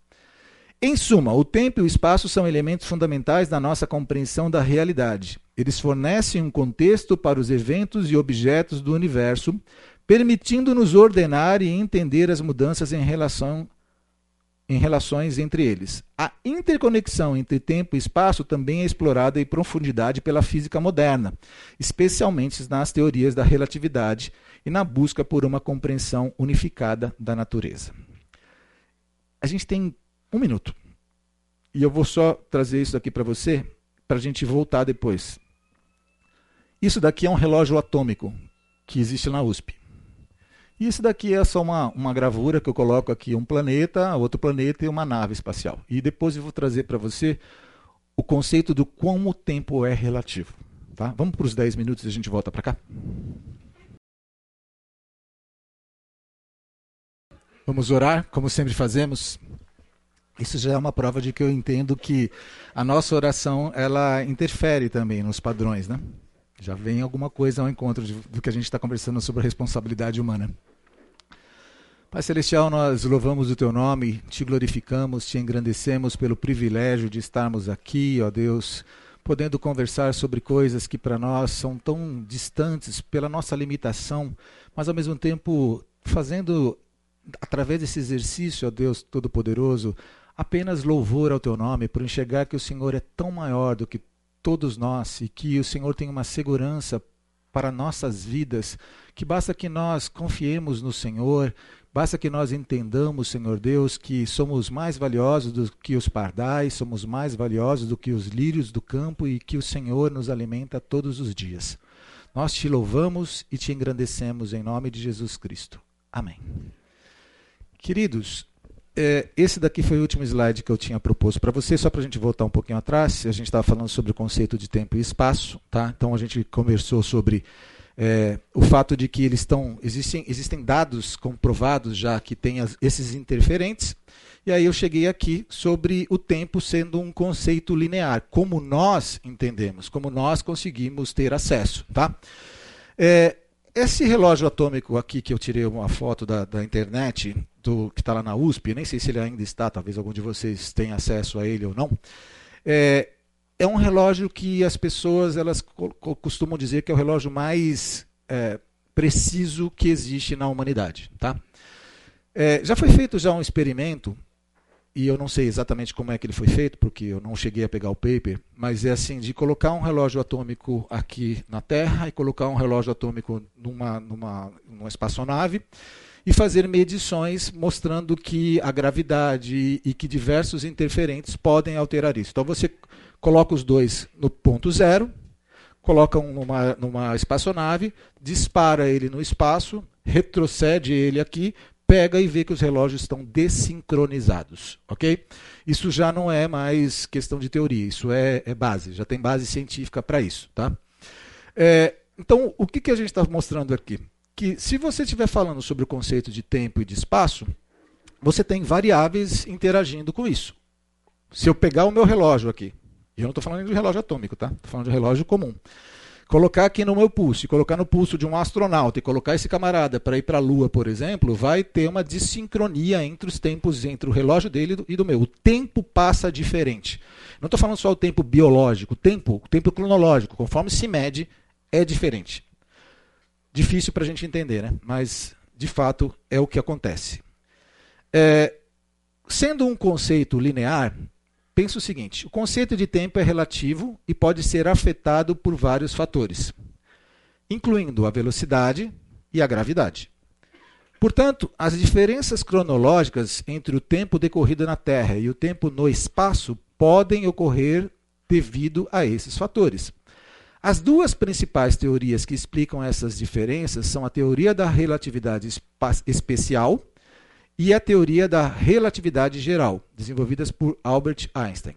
Em suma, o tempo e o espaço são elementos fundamentais da nossa compreensão da realidade. Eles fornecem um contexto para os eventos e objetos do universo, permitindo-nos ordenar e entender as mudanças em relação em relações entre eles. A interconexão entre tempo e espaço também é explorada em profundidade pela física moderna, especialmente nas teorias da relatividade e na busca por uma compreensão unificada da natureza. A gente tem um minuto. E eu vou só trazer isso aqui para você, para a gente voltar depois. Isso daqui é um relógio atômico que existe na USP. E isso daqui é só uma, uma gravura que eu coloco aqui um planeta, outro planeta e uma nave espacial. E depois eu vou trazer para você o conceito do como o tempo é relativo. Tá? Vamos para os 10 minutos e a gente volta para cá? Vamos orar, como sempre fazemos. Isso já é uma prova de que eu entendo que a nossa oração ela interfere também nos padrões, né? Já vem alguma coisa ao encontro de, do que a gente está conversando sobre a responsabilidade humana. Pai Celestial, nós louvamos o Teu nome, te glorificamos, te engrandecemos pelo privilégio de estarmos aqui, ó Deus, podendo conversar sobre coisas que para nós são tão distantes pela nossa limitação, mas ao mesmo tempo fazendo, através desse exercício, ó Deus Todo-Poderoso, apenas louvor ao Teu nome, por enxergar que o Senhor é tão maior do que todos nós e que o Senhor tem uma segurança para nossas vidas, que basta que nós confiemos no Senhor, basta que nós entendamos, Senhor Deus, que somos mais valiosos do que os pardais, somos mais valiosos do que os lírios do campo e que o Senhor nos alimenta todos os dias. Nós te louvamos e te engrandecemos em nome de Jesus Cristo. Amém. Queridos, é, esse daqui foi o último slide que eu tinha proposto para você, só para a gente voltar um pouquinho atrás. A gente estava falando sobre o conceito de tempo e espaço, tá? Então a gente conversou sobre é, o fato de que eles estão existem, existem dados comprovados já que tem as, esses interferentes. E aí eu cheguei aqui sobre o tempo sendo um conceito linear, como nós entendemos, como nós conseguimos ter acesso, tá? É, esse relógio atômico aqui que eu tirei uma foto da, da internet, do, que está lá na USP, nem sei se ele ainda está, talvez algum de vocês tenha acesso a ele ou não. É, é um relógio que as pessoas elas costumam dizer que é o relógio mais é, preciso que existe na humanidade. Tá? É, já foi feito já um experimento e eu não sei exatamente como é que ele foi feito, porque eu não cheguei a pegar o paper, mas é assim, de colocar um relógio atômico aqui na Terra e colocar um relógio atômico numa, numa, numa espaçonave e fazer medições mostrando que a gravidade e que diversos interferentes podem alterar isso. Então você coloca os dois no ponto zero, coloca um numa, numa espaçonave, dispara ele no espaço, retrocede ele aqui, pega e vê que os relógios estão desincronizados, ok? Isso já não é mais questão de teoria, isso é, é base, já tem base científica para isso, tá? É, então, o que, que a gente está mostrando aqui? Que se você estiver falando sobre o conceito de tempo e de espaço, você tem variáveis interagindo com isso. Se eu pegar o meu relógio aqui, e eu não estou falando de relógio atômico, tá? Estou falando de relógio comum colocar aqui no meu pulso, colocar no pulso de um astronauta e colocar esse camarada para ir para a Lua, por exemplo, vai ter uma desincronia entre os tempos, entre o relógio dele e do meu. O tempo passa diferente. Não estou falando só o tempo biológico, o tempo, o tempo cronológico, conforme se mede, é diferente. Difícil para a gente entender, né? mas de fato é o que acontece. É, sendo um conceito linear, pensa o seguinte: o conceito de tempo é relativo e pode ser afetado por vários fatores, incluindo a velocidade e a gravidade. Portanto, as diferenças cronológicas entre o tempo decorrido na Terra e o tempo no espaço podem ocorrer devido a esses fatores. As duas principais teorias que explicam essas diferenças são a teoria da relatividade especial e a teoria da relatividade geral, desenvolvidas por Albert Einstein.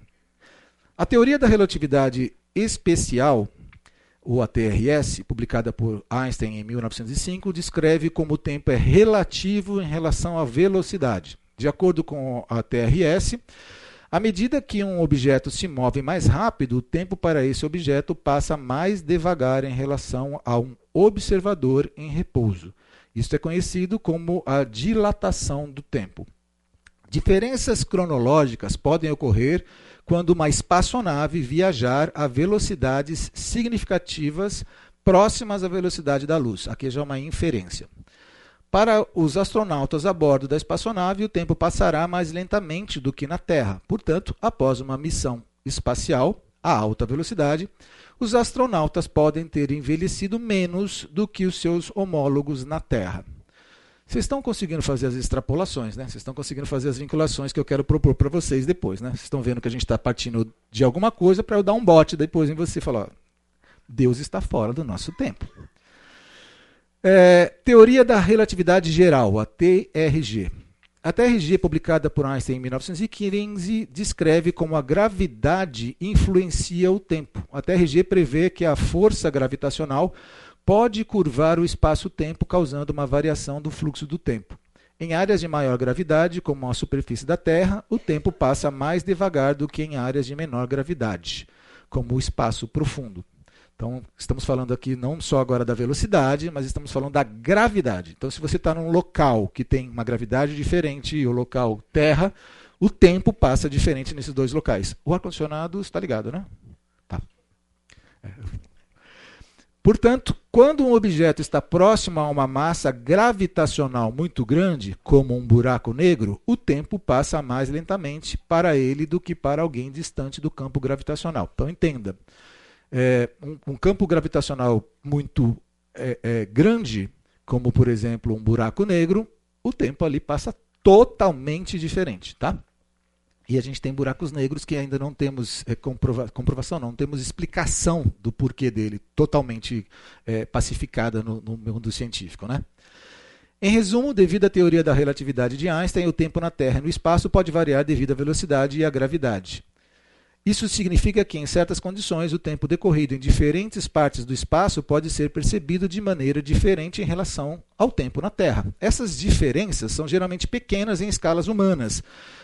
A teoria da relatividade especial, ou a TRS, publicada por Einstein em 1905, descreve como o tempo é relativo em relação à velocidade. De acordo com a TRS, à medida que um objeto se move mais rápido, o tempo para esse objeto passa mais devagar em relação a um observador em repouso. Isso é conhecido como a dilatação do tempo. Diferenças cronológicas podem ocorrer quando uma espaçonave viajar a velocidades significativas próximas à velocidade da luz. Aqui já é uma inferência. Para os astronautas a bordo da espaçonave, o tempo passará mais lentamente do que na Terra. Portanto, após uma missão espacial a alta velocidade, os astronautas podem ter envelhecido menos do que os seus homólogos na Terra. Vocês estão conseguindo fazer as extrapolações, né? Vocês estão conseguindo fazer as vinculações que eu quero propor para vocês depois, né? Vocês estão vendo que a gente está partindo de alguma coisa para eu dar um bote depois em você e falar: ó, Deus está fora do nosso tempo. É, teoria da relatividade geral, a TRG. A TRG, publicada por Einstein em 1915, descreve como a gravidade influencia o tempo. A TRG prevê que a força gravitacional pode curvar o espaço-tempo, causando uma variação do fluxo do tempo. Em áreas de maior gravidade, como a superfície da Terra, o tempo passa mais devagar do que em áreas de menor gravidade, como o espaço profundo. Então, estamos falando aqui não só agora da velocidade, mas estamos falando da gravidade. Então, se você está num local que tem uma gravidade diferente e o local Terra, o tempo passa diferente nesses dois locais. O ar-condicionado está ligado, né? Tá. É. Portanto, quando um objeto está próximo a uma massa gravitacional muito grande, como um buraco negro, o tempo passa mais lentamente para ele do que para alguém distante do campo gravitacional. Então entenda, é, um, um, campo gravitacional muito é, é, grande, como por exemplo um buraco negro, o tempo ali passa totalmente diferente, tá? E a gente tem buracos negros que ainda não temos é, comprova comprovação, não temos explicação do porquê dele, totalmente é, pacificada no, no mundo científico. Né? Em resumo, devido à teoria da relatividade de Einstein, o tempo na Terra e no espaço pode variar devido à velocidade e à gravidade. Isso significa que, em certas condições, o tempo decorrido em diferentes partes do espaço pode ser percebido de maneira diferente em relação ao tempo na Terra. Essas diferenças são geralmente pequenas em escalas humanas,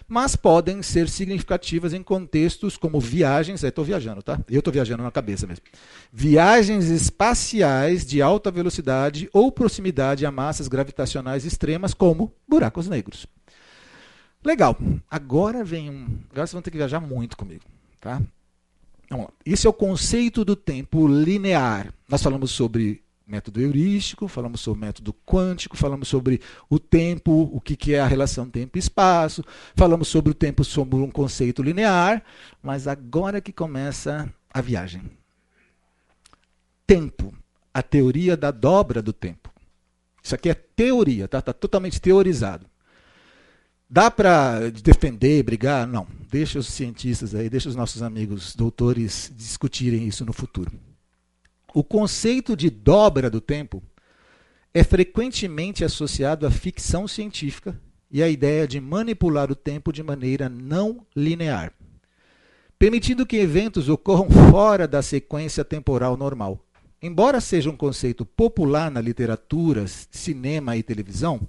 mas podem ser significativas em contextos como viagens. Estou viajando, tá? Eu estou viajando na cabeça mesmo. Viagens espaciais de alta velocidade ou proximidade a massas gravitacionais extremas, como buracos negros. Legal. Agora vem um. Agora vocês vão ter que viajar muito comigo. Tá? Então, esse é o conceito do tempo linear. Nós falamos sobre método heurístico, falamos sobre método quântico, falamos sobre o tempo, o que, que é a relação tempo espaço, falamos sobre o tempo sobre um conceito linear, mas agora que começa a viagem. Tempo, a teoria da dobra do tempo. Isso aqui é teoria, tá? Está totalmente teorizado. Dá para defender, brigar? Não. Deixa os cientistas aí, deixa os nossos amigos doutores discutirem isso no futuro. O conceito de dobra do tempo é frequentemente associado à ficção científica e à ideia de manipular o tempo de maneira não linear, permitindo que eventos ocorram fora da sequência temporal normal. Embora seja um conceito popular na literatura, cinema e televisão,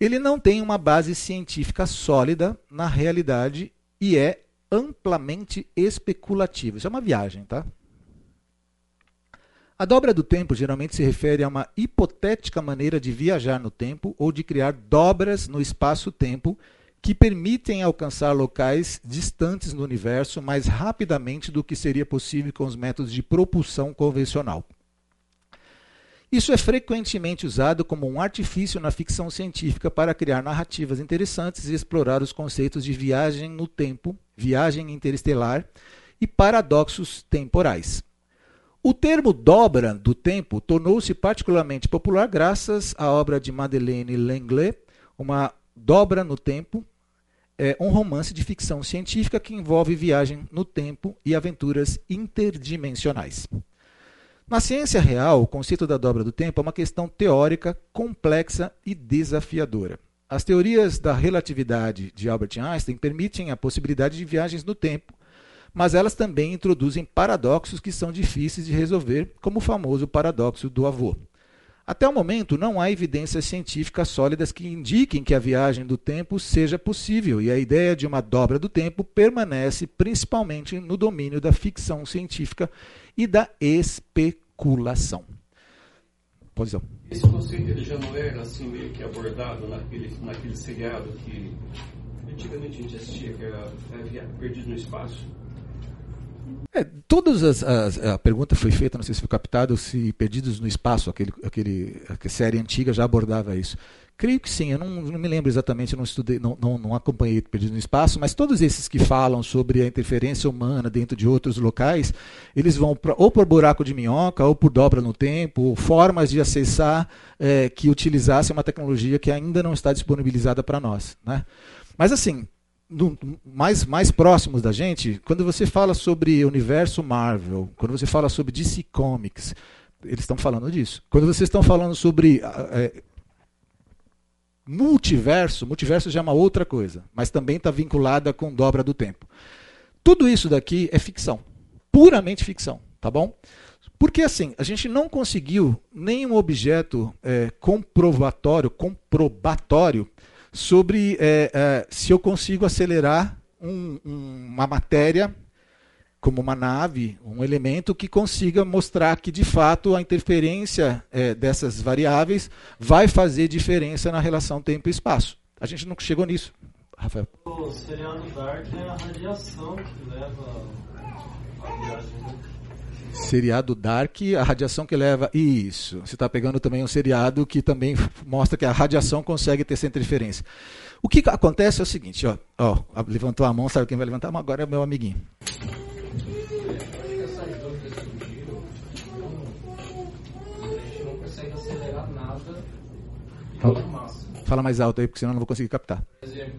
ele não tem uma base científica sólida na realidade e é amplamente especulativo. Isso é uma viagem, tá? A dobra do tempo geralmente se refere a uma hipotética maneira de viajar no tempo ou de criar dobras no espaço-tempo que permitem alcançar locais distantes no universo mais rapidamente do que seria possível com os métodos de propulsão convencional. Isso é frequentemente usado como um artifício na ficção científica para criar narrativas interessantes e explorar os conceitos de viagem no tempo, viagem interestelar e paradoxos temporais. O termo dobra do tempo tornou-se particularmente popular graças à obra de Madeleine L'Engle, uma dobra no tempo, é um romance de ficção científica que envolve viagem no tempo e aventuras interdimensionais. Na ciência real, o conceito da dobra do tempo é uma questão teórica complexa e desafiadora. As teorias da relatividade de Albert Einstein permitem a possibilidade de viagens no tempo, mas elas também introduzem paradoxos que são difíceis de resolver, como o famoso paradoxo do avô. Até o momento, não há evidências científicas sólidas que indiquem que a viagem do tempo seja possível, e a ideia de uma dobra do tempo permanece principalmente no domínio da ficção científica e da especulação. Pode ser. Esse conceito ele já não era assim meio que abordado naquele, naquele seriado que antigamente a gente assistia, que era, era Perdido no Espaço. É, todas as, as, a pergunta foi feita, não sei se foi captado, se Perdidos no Espaço, aquele, aquele, aquela série antiga já abordava isso. Creio que sim, eu não, não me lembro exatamente, eu não estudei, não, não, não acompanhei Perdidos no Espaço, mas todos esses que falam sobre a interferência humana dentro de outros locais, eles vão pra, ou por buraco de minhoca, ou por dobra no tempo, ou formas de acessar é, que utilizassem uma tecnologia que ainda não está disponibilizada para nós. Né? Mas assim, no, mais, mais próximos da gente, quando você fala sobre universo Marvel, quando você fala sobre DC Comics, eles estão falando disso. Quando vocês estão falando sobre é, multiverso, multiverso já é uma outra coisa, mas também está vinculada com dobra do tempo. Tudo isso daqui é ficção, puramente ficção, tá bom? Porque assim, a gente não conseguiu nenhum objeto é, comprovatório, comprobatório sobre é, é, se eu consigo acelerar um, um, uma matéria como uma nave, um elemento que consiga mostrar que de fato a interferência é, dessas variáveis vai fazer diferença na relação tempo e espaço. A gente não chegou nisso, Rafael. O seriado Dark é a radiação que leva a viagem seriado Dark, a radiação que leva. Isso. Você está pegando também um seriado que também mostra que a radiação consegue ter essa interferência. O que acontece é o seguinte, ó, ó levantou a mão, sabe quem vai levantar a mão agora é o meu amiguinho. Fala, fala mais alto aí, porque senão eu não vou conseguir captar. Por exemplo,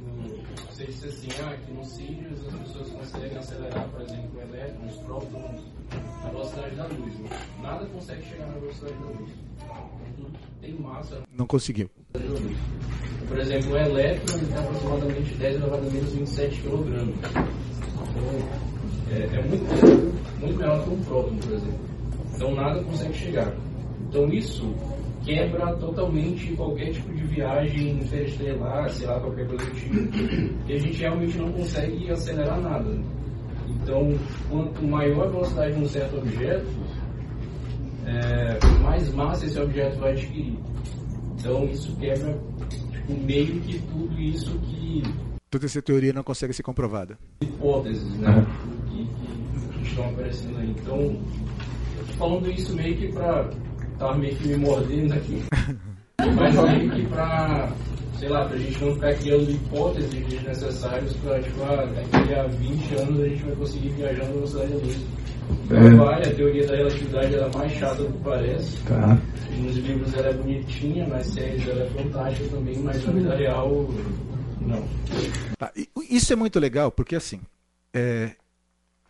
você disse assim, ah, que nos Sirius as pessoas conseguem acelerar, por exemplo, o elétron, os prótons, velocidade da luz. Nada consegue chegar na velocidade da luz. Tem massa. Não conseguiu. Por exemplo, o elétron tem aproximadamente 10 elevado a menos 27 kg. Então, é, é muito, muito menor que um próton, por exemplo. Então, nada consegue chegar. Então, isso quebra totalmente qualquer tipo de viagem interestelar, sei lá, qualquer coisa do tipo. E a gente realmente não consegue acelerar nada. Então, quanto maior a velocidade de um certo objeto, é, mais massa esse objeto vai adquirir. Então, isso quebra tipo, meio que tudo isso que. Toda essa teoria não consegue ser comprovada. Hipóteses, né? Que, que, que estão aparecendo aí. Então, eu tô falando isso meio que para. Tá meio que me mordendo aqui. mas meio que para sei lá, pra gente não ficar criando hipóteses desnecessárias pra, tipo, ah, daqui a 20 anos a gente vai conseguir viajar na velocidade da luz. É. Vale, a teoria da relatividade é mais chata do que parece. Tá. Nos livros ela é bonitinha, nas séries ela é fantástica também, mas na vida real, não. Tá. Isso é muito legal, porque assim, é,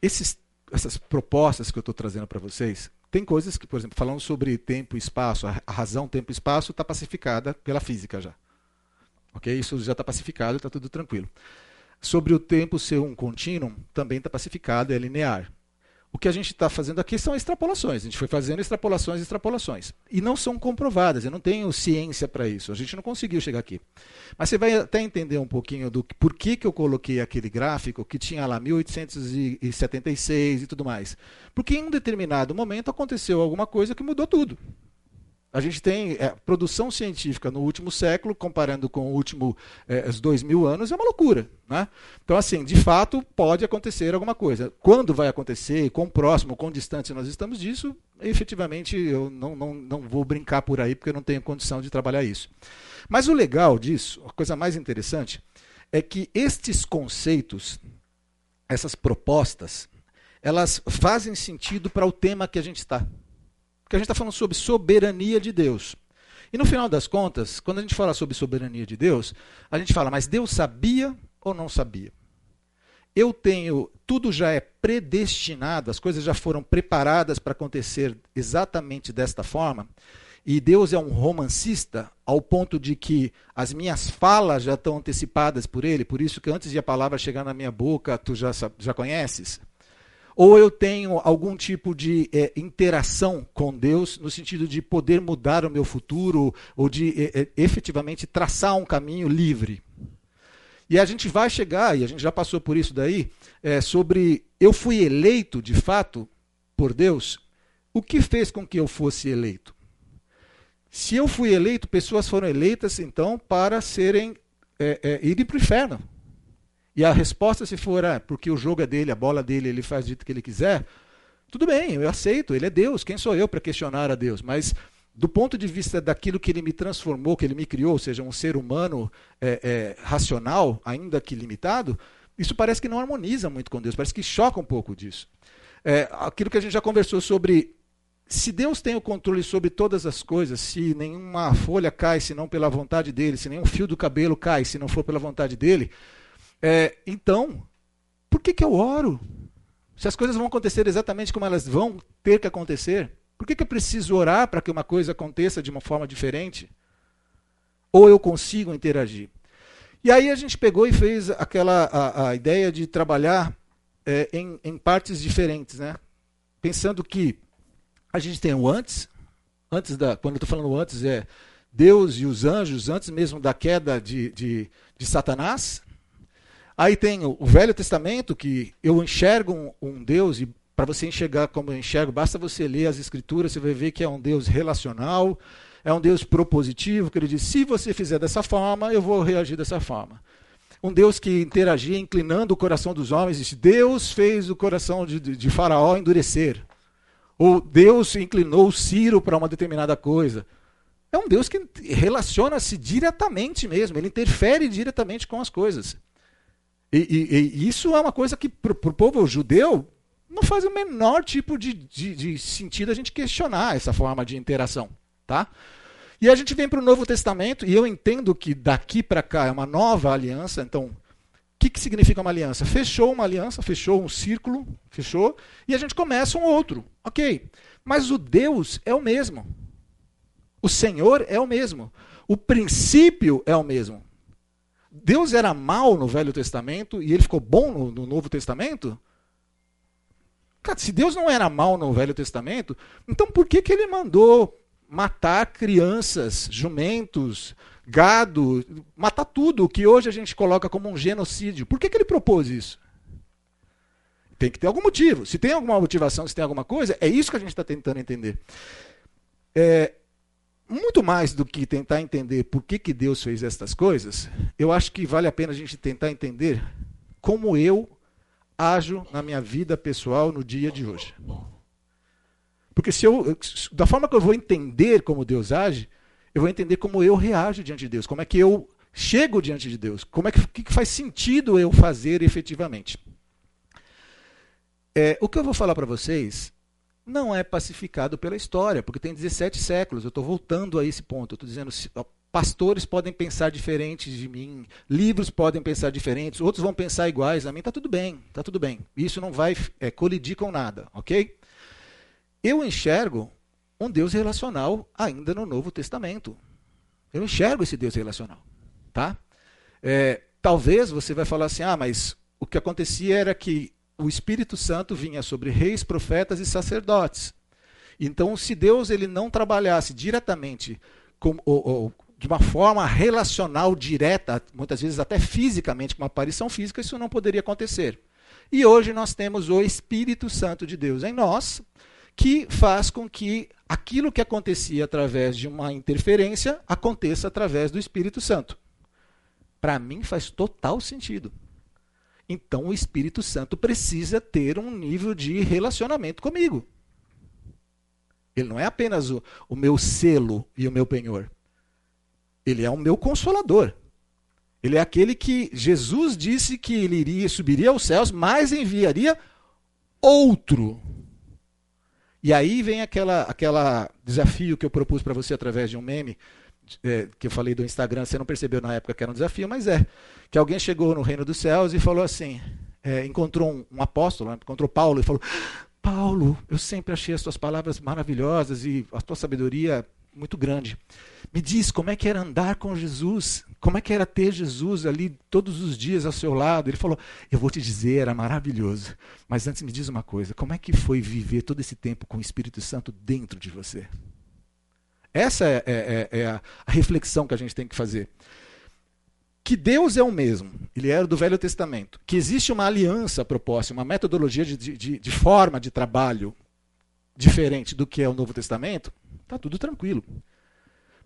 esses, essas propostas que eu estou trazendo para vocês, tem coisas que, por exemplo, falando sobre tempo e espaço, a razão tempo e espaço está pacificada pela física já. Ok? Isso já está pacificado, está tudo tranquilo. Sobre o tempo ser um contínuo, também está pacificado, é linear. O que a gente está fazendo aqui são extrapolações. A gente foi fazendo extrapolações extrapolações. E não são comprovadas. Eu não tenho ciência para isso. A gente não conseguiu chegar aqui. Mas você vai até entender um pouquinho do por que, que eu coloquei aquele gráfico que tinha lá 1876 e tudo mais. Porque em um determinado momento aconteceu alguma coisa que mudou tudo. A gente tem é, produção científica no último século, comparando com o último, é, os dois mil anos, é uma loucura. Né? Então, assim, de fato, pode acontecer alguma coisa. Quando vai acontecer, quão próximo, quão distante nós estamos disso, efetivamente eu não, não, não vou brincar por aí, porque eu não tenho condição de trabalhar isso. Mas o legal disso, a coisa mais interessante, é que estes conceitos, essas propostas, elas fazem sentido para o tema que a gente está. Porque a gente está falando sobre soberania de Deus. E no final das contas, quando a gente fala sobre soberania de Deus, a gente fala, mas Deus sabia ou não sabia? Eu tenho, tudo já é predestinado, as coisas já foram preparadas para acontecer exatamente desta forma. E Deus é um romancista ao ponto de que as minhas falas já estão antecipadas por ele, por isso que antes de a palavra chegar na minha boca, tu já, já conheces ou eu tenho algum tipo de é, interação com Deus, no sentido de poder mudar o meu futuro, ou de é, efetivamente traçar um caminho livre. E a gente vai chegar, e a gente já passou por isso daí, é, sobre eu fui eleito de fato por Deus. O que fez com que eu fosse eleito? Se eu fui eleito, pessoas foram eleitas então para serem é, é, irem para o inferno. E a resposta se for ah, porque o jogo é dele, a bola dele, ele faz do que ele quiser, tudo bem, eu aceito, ele é Deus, quem sou eu para questionar a Deus? Mas do ponto de vista daquilo que ele me transformou, que ele me criou, ou seja, um ser humano é, é, racional, ainda que limitado, isso parece que não harmoniza muito com Deus, parece que choca um pouco disso. É, aquilo que a gente já conversou sobre se Deus tem o controle sobre todas as coisas, se nenhuma folha cai se não pela vontade dele, se nenhum fio do cabelo cai se não for pela vontade dele, é, então, por que, que eu oro? Se as coisas vão acontecer exatamente como elas vão ter que acontecer, por que, que eu preciso orar para que uma coisa aconteça de uma forma diferente? Ou eu consigo interagir? E aí a gente pegou e fez aquela a, a ideia de trabalhar é, em, em partes diferentes, né? Pensando que a gente tem o antes, antes da, quando eu estou falando antes é Deus e os anjos, antes mesmo da queda de, de, de Satanás. Aí tem o, Velho Testamento, que eu enxergo um, um Deus, e para você enxergar como eu enxergo, basta você ler as escrituras, você vai ver que é um Deus relacional, é um Deus propositivo, que ele diz: se você fizer dessa forma, eu vou reagir dessa forma. Um Deus que interagia inclinando o coração dos homens, disse: Deus fez o coração de, de, de Faraó endurecer. Ou Deus inclinou Ciro para uma determinada coisa. É um Deus que relaciona-se diretamente mesmo, ele interfere diretamente com as coisas. E, e, e isso é uma coisa que para o povo judeu não faz o menor tipo de, de, de sentido a gente questionar essa forma de interação. Tá? E a gente vem para o Novo Testamento, e eu entendo que daqui para cá é uma nova aliança. Então, o que, que significa uma aliança? Fechou uma aliança, fechou um círculo, fechou, e a gente começa um outro. Ok. Mas o Deus é o mesmo. O Senhor é o mesmo. O princípio é o mesmo. Deus era mal no Velho Testamento e ele ficou bom no, no Novo Testamento? Cara, se Deus não era mal no Velho Testamento, então por que, que ele mandou matar crianças, jumentos, gado, matar tudo o que hoje a gente coloca como um genocídio? Por que, que ele propôs isso? Tem que ter algum motivo. Se tem alguma motivação, se tem alguma coisa, é isso que a gente está tentando entender. É, muito mais do que tentar entender por que, que Deus fez estas coisas, eu acho que vale a pena a gente tentar entender como eu ajo na minha vida pessoal no dia de hoje. Porque se eu, da forma que eu vou entender como Deus age, eu vou entender como eu reajo diante de Deus, como é que eu chego diante de Deus, como é que, que faz sentido eu fazer efetivamente. É, o que eu vou falar para vocês não é pacificado pela história, porque tem 17 séculos. Eu estou voltando a esse ponto. Eu estou dizendo, pastores podem pensar diferentes de mim, livros podem pensar diferentes, outros vão pensar iguais a mim, está tudo bem, está tudo bem. Isso não vai é, colidir com nada, ok? Eu enxergo um Deus relacional ainda no Novo Testamento. Eu enxergo esse Deus relacional, tá? É, talvez você vai falar assim, ah, mas o que acontecia era que o Espírito Santo vinha sobre reis, profetas e sacerdotes. Então, se Deus ele não trabalhasse diretamente com, ou, ou, de uma forma relacional direta, muitas vezes até fisicamente, com uma aparição física, isso não poderia acontecer. E hoje nós temos o Espírito Santo de Deus em nós, que faz com que aquilo que acontecia através de uma interferência aconteça através do Espírito Santo. Para mim faz total sentido. Então o Espírito Santo precisa ter um nível de relacionamento comigo. Ele não é apenas o, o meu selo e o meu penhor. Ele é o meu consolador. Ele é aquele que Jesus disse que ele iria subiria aos céus, mas enviaria outro. E aí vem aquela aquela desafio que eu propus para você através de um meme é, que eu falei do Instagram. Você não percebeu na época que era um desafio, mas é que alguém chegou no reino dos céus e falou assim, é, encontrou um, um apóstolo, né, encontrou Paulo e falou: Paulo, eu sempre achei as tuas palavras maravilhosas e a tua sabedoria muito grande. Me diz como é que era andar com Jesus, como é que era ter Jesus ali todos os dias ao seu lado. Ele falou: Eu vou te dizer, era maravilhoso. Mas antes me diz uma coisa: como é que foi viver todo esse tempo com o Espírito Santo dentro de você? Essa é, é, é, é a, reflexão que a gente tem que fazer. Que Deus é o mesmo, ele era do Velho Testamento. Que existe uma aliança proposta, uma metodologia de, de, de forma de trabalho diferente do que é o Novo Testamento, está tudo tranquilo.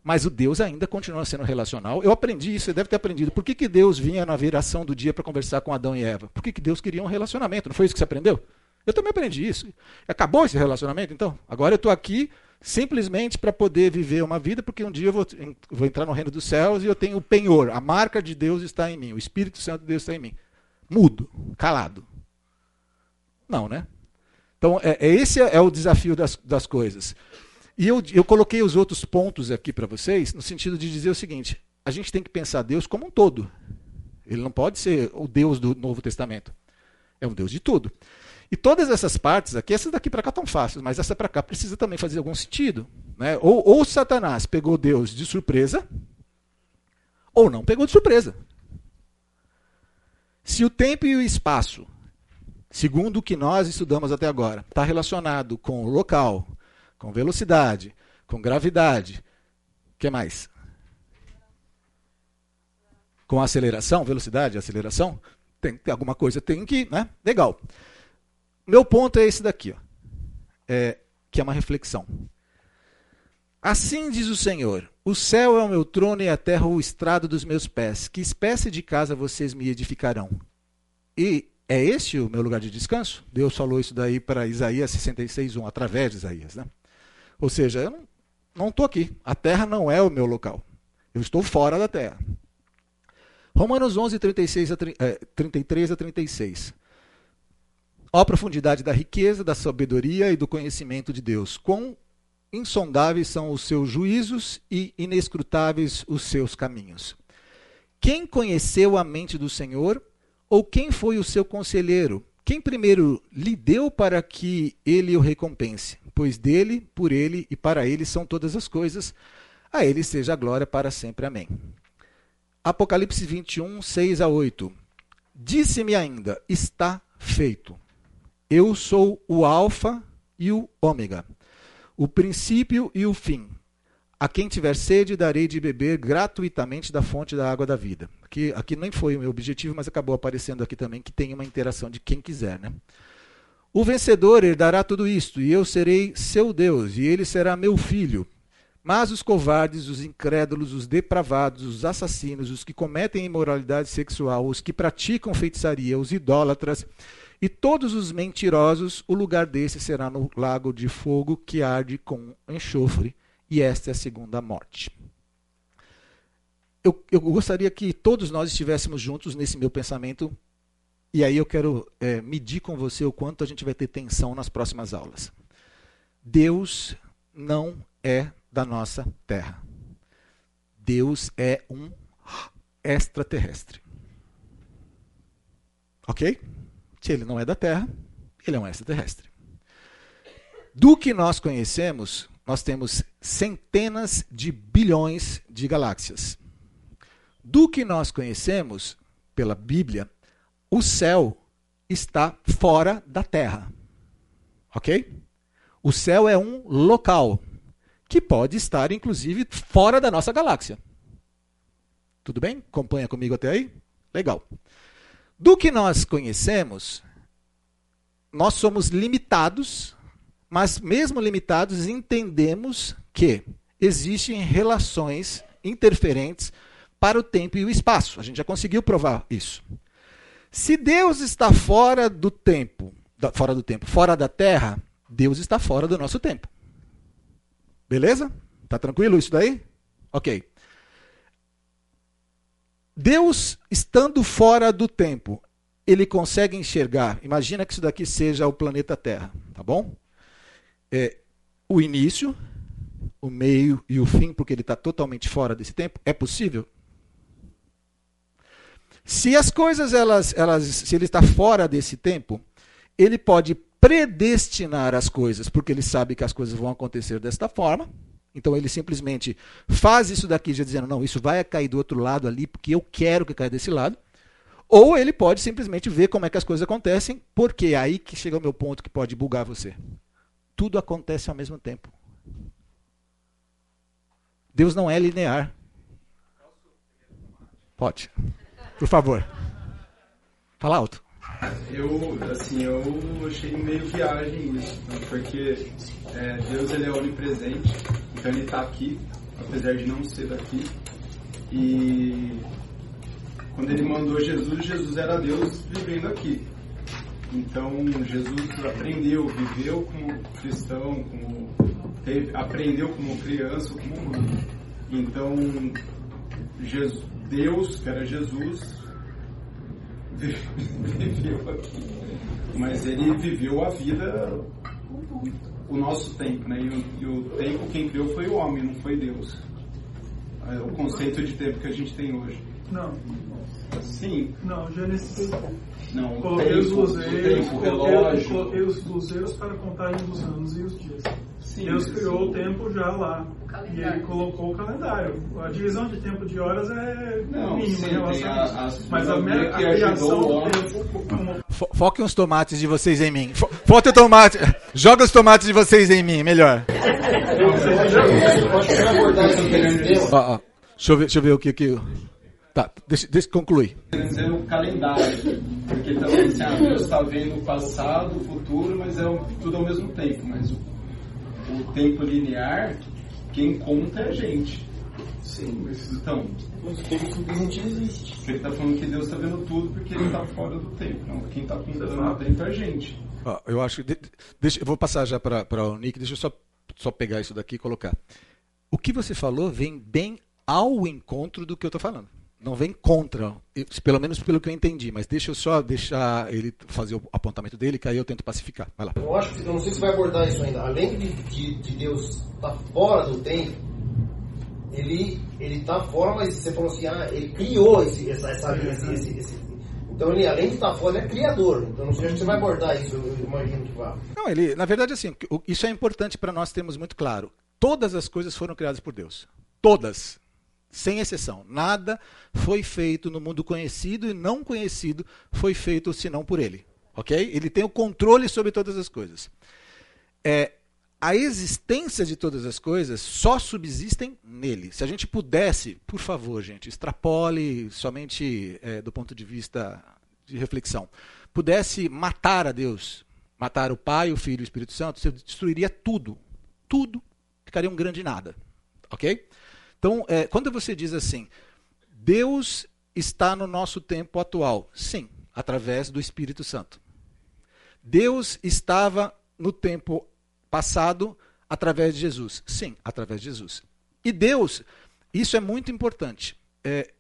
Mas o Deus ainda continua sendo relacional. Eu aprendi isso, você deve ter aprendido. Por que, que Deus vinha na viração do dia para conversar com Adão e Eva? Por que, que Deus queria um relacionamento? Não foi isso que você aprendeu? Eu também aprendi isso. Acabou esse relacionamento, então? Agora eu estou aqui simplesmente para poder viver uma vida, porque um dia eu vou, vou, entrar no reino dos céus e eu tenho o penhor. A marca de Deus está em mim. O Espírito Santo de Deus está em mim. Mudo, calado. Não, né? Então, é, é esse é o desafio das, das coisas. E eu, eu coloquei os outros pontos aqui para vocês, no sentido de dizer o seguinte: a gente tem que pensar Deus como um todo. Ele não pode ser o Deus do Novo Testamento. É um Deus de tudo. E todas essas partes aqui, essas daqui para cá estão fáceis, mas essa para cá precisa também fazer algum sentido. Né? Ou, ou Satanás pegou Deus de surpresa, ou não pegou de surpresa. Se o tempo e o espaço, segundo o que nós estudamos até agora, está relacionado com o local, com velocidade, com gravidade, o que mais? Com aceleração, velocidade, aceleração, tem alguma coisa tem que, né? Legal. Meu ponto é esse daqui, ó. É, que é uma reflexão. Assim diz o Senhor: O céu é o meu trono e a terra o estrado dos meus pés. Que espécie de casa vocês me edificarão? E é este o meu lugar de descanso? Deus falou isso daí para Isaías 66:1 através de Isaías, né? Ou seja, eu não estou aqui. A terra não é o meu local. Eu estou fora da terra. Romanos 11, 36 a, é, 33 a 36. Ó profundidade da riqueza, da sabedoria e do conhecimento de Deus. Quão insondáveis são os seus juízos e inescrutáveis os seus caminhos. Quem conheceu a mente do Senhor? Ou quem foi o seu conselheiro? Quem primeiro lhe deu para que ele o recompense? Pois dele, por ele e para ele são todas as coisas. A ele seja a glória para sempre. Amém. Apocalipse 21, 6 a 8. Disse-me ainda: está feito. Eu sou o Alfa e o Ômega, o princípio e o fim. A quem tiver sede, darei de beber gratuitamente da fonte da água da vida. Aqui, aqui nem foi o meu objetivo, mas acabou aparecendo aqui também que tem uma interação de quem quiser. Né? O vencedor herdará tudo isto, e eu serei seu Deus, e ele será meu filho. Mas os covardes, os incrédulos, os depravados, os assassinos, os que cometem imoralidade sexual, os que praticam feitiçaria, os idólatras, e todos os mentirosos, o lugar desse será no lago de fogo que arde com enxofre, e esta é a segunda morte. Eu, eu gostaria que todos nós estivéssemos juntos nesse meu pensamento, e aí eu quero é, medir com você o quanto a gente vai ter tensão nas próximas aulas. Deus não é da nossa terra. Deus é um extraterrestre. Ok? Se ele não é da Terra, ele é um extraterrestre. Do que nós conhecemos, nós temos centenas de bilhões de galáxias. Do que nós conhecemos, pela Bíblia, o céu está fora da Terra. Ok? O céu é um local que pode estar, inclusive, fora da nossa galáxia. Tudo bem? Acompanha comigo até aí? Legal. Do que nós conhecemos, nós somos limitados, mas mesmo limitados, entendemos que existem relações interferentes para o tempo e o espaço. A gente já conseguiu provar isso. Se Deus está fora do tempo, fora do tempo, fora da Terra, Deus está fora do nosso tempo. Beleza? Tá tranquilo isso daí? OK. Deus, estando fora do tempo, ele consegue enxergar. Imagina que isso daqui seja o planeta Terra, tá bom? É, o início, o meio e o fim, porque ele está totalmente fora desse tempo. É possível? Se as coisas, elas, elas, se ele está fora desse tempo, ele pode predestinar as coisas, porque ele sabe que as coisas vão acontecer desta forma. Então ele simplesmente faz isso daqui, já dizendo, não, isso vai cair do outro lado ali, porque eu quero que caia desse lado. Ou ele pode simplesmente ver como é que as coisas acontecem, porque é aí que chega o meu ponto que pode bugar você. Tudo acontece ao mesmo tempo. Deus não é linear. Pode. Por favor. Fala alto. Eu, assim, eu achei meio viagem isso, né? porque é, Deus ele é onipresente, então ele está aqui, apesar de não ser daqui. E quando ele mandou Jesus, Jesus era Deus vivendo aqui. Então Jesus aprendeu, viveu como cristão, como teve, aprendeu como criança, como humano. Então Jesus, Deus, que era Jesus, viveu aqui. Mas ele viveu a vida, o nosso tempo, né? E o, e o tempo quem criou foi o homem, não foi Deus. É o conceito de tempo que a gente tem hoje. Não. Sim. Não, Gênesis Não, o coloquei os tempo, o luzeiros, tempo, o coloquei, relógio. coloquei os luzeiros para a contagem dos anos e os dias. Sim, Deus sim. criou o tempo já lá. E ele colocou o calendário. A divisão de tempo de horas é Não, mínima sim, em relação a a- Mas a, mera, a criação o do tempo como Fo- Foquem os tomates de vocês em mim. Fo- Foque o tomate. [LAUGHS] Joga os tomates de vocês em mim, melhor. Deixa eu ver, deixa eu ver o que que. Tá, deixa, deixa eu concluir. dizer o calendário. Porque também assim, ah, Deus está vendo o passado, o futuro, mas é o- tudo ao mesmo tempo. Mas o, o tempo linear, quem conta é a gente. Sim, então. Porque ele está falando que Deus está vendo tudo porque ele está fora do tempo. Não, quem está contando o tempo é a gente. Ó, eu acho que. de- deixa, eu vou passar já para o Nick, deixa eu só, só pegar isso daqui e colocar. O que você falou vem bem ao encontro do que eu estou falando. Não vem contra, pelo menos pelo que eu entendi, mas deixa eu só deixar ele fazer o apontamento dele, que aí eu tento pacificar. Vai lá. Eu acho que, eu não sei se vai abordar isso ainda. Além de, de, de Deus estar fora do tempo, ele ele está fora, mas você falou assim, ah, ele criou esse, essa, essa, esse, esse, esse- Então ele, além de estar fora, ele é criador. Então não sei se você vai abordar isso, eu imagino que vá. Não, ele, na verdade, assim, isso é importante para nós termos muito claro. Todas as coisas foram criadas por Deus. Todas. Sem exceção. Nada foi feito no mundo conhecido e não conhecido foi feito senão por ele. Ok? Ele tem o controle sobre todas as coisas. É, a existência de todas as coisas só subsistem nele. Se a gente pudesse, por favor, gente, extrapole somente é, do ponto de vista de reflexão, pudesse matar a Deus, matar o Pai, o Filho e o Espírito Santo, você destruiria tudo. Tudo ficaria um grande nada. Ok? Então, é, quando você diz assim, Deus está no nosso tempo atual, sim, através do Espírito Santo. Deus estava no tempo passado através de Jesus. Sim, através de Jesus. E Deus, isso é muito importante. É,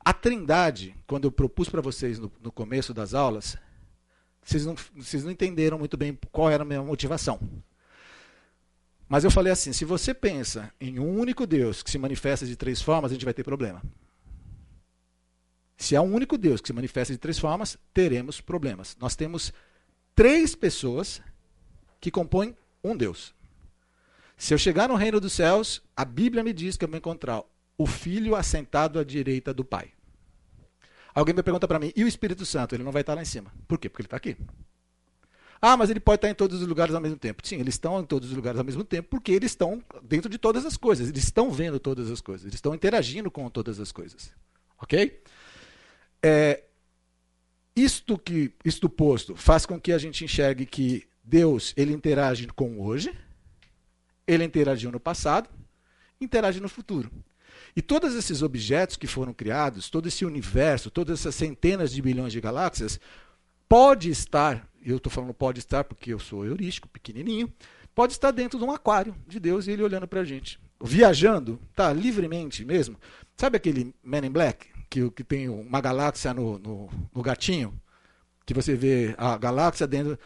a Trindade, quando eu propus para vocês no, no começo das aulas, vocês não, vocês não entenderam muito bem qual era a minha motivação. Mas eu falei assim: se você pensa em um único Deus que se manifesta de três formas, a gente vai ter problema. Se há um único Deus que se manifesta de três formas, teremos problemas. Nós temos três pessoas que compõem um Deus. Se eu chegar no reino dos céus, a Bíblia me diz que eu vou encontrar o Filho assentado à direita do Pai. Alguém vai perguntar para mim, e o Espírito Santo? Ele não vai estar lá em cima. Por quê? Porque ele está aqui. Ah, mas ele pode estar em todos os lugares ao mesmo tempo. Sim, eles estão em todos os lugares ao mesmo tempo porque eles estão dentro de todas as coisas. Eles estão vendo todas as coisas. Eles estão interagindo com todas as coisas. Ok? É, isto que isto posto faz com que a gente enxergue que Deus ele interage com hoje, ele interagiu no passado, interage no futuro. E todos esses objetos que foram criados, todo esse universo, todas essas centenas de bilhões de galáxias, pode estar, eu estou falando pode estar porque eu sou heurístico, pequenininho, pode estar dentro de um aquário de Deus e ele olhando para a gente. Viajando, tá livremente mesmo. Sabe aquele Man in Black, que, que tem uma galáxia no, no, no gatinho? Que você vê a galáxia dentro.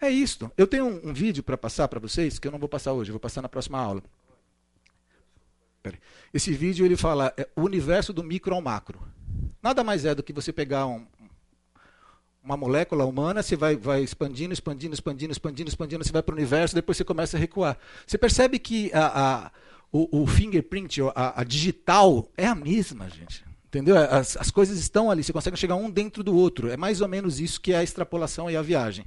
É isto. Eu tenho um, um vídeo para passar para vocês, que eu não vou passar hoje, vou passar na próxima aula. Esse vídeo ele fala é, o universo do micro ao macro. Nada mais é do que você pegar um, uma molécula humana, você vai, vai expandindo, expandindo, expandindo, expandindo, expandindo, você vai para o universo, depois você começa a recuar. Você percebe que a, a, o, o fingerprint, a, a digital, é a mesma, gente. Entendeu? As, as coisas estão ali, você consegue chegar um dentro do outro. É mais ou menos isso que é a extrapolação e a viagem.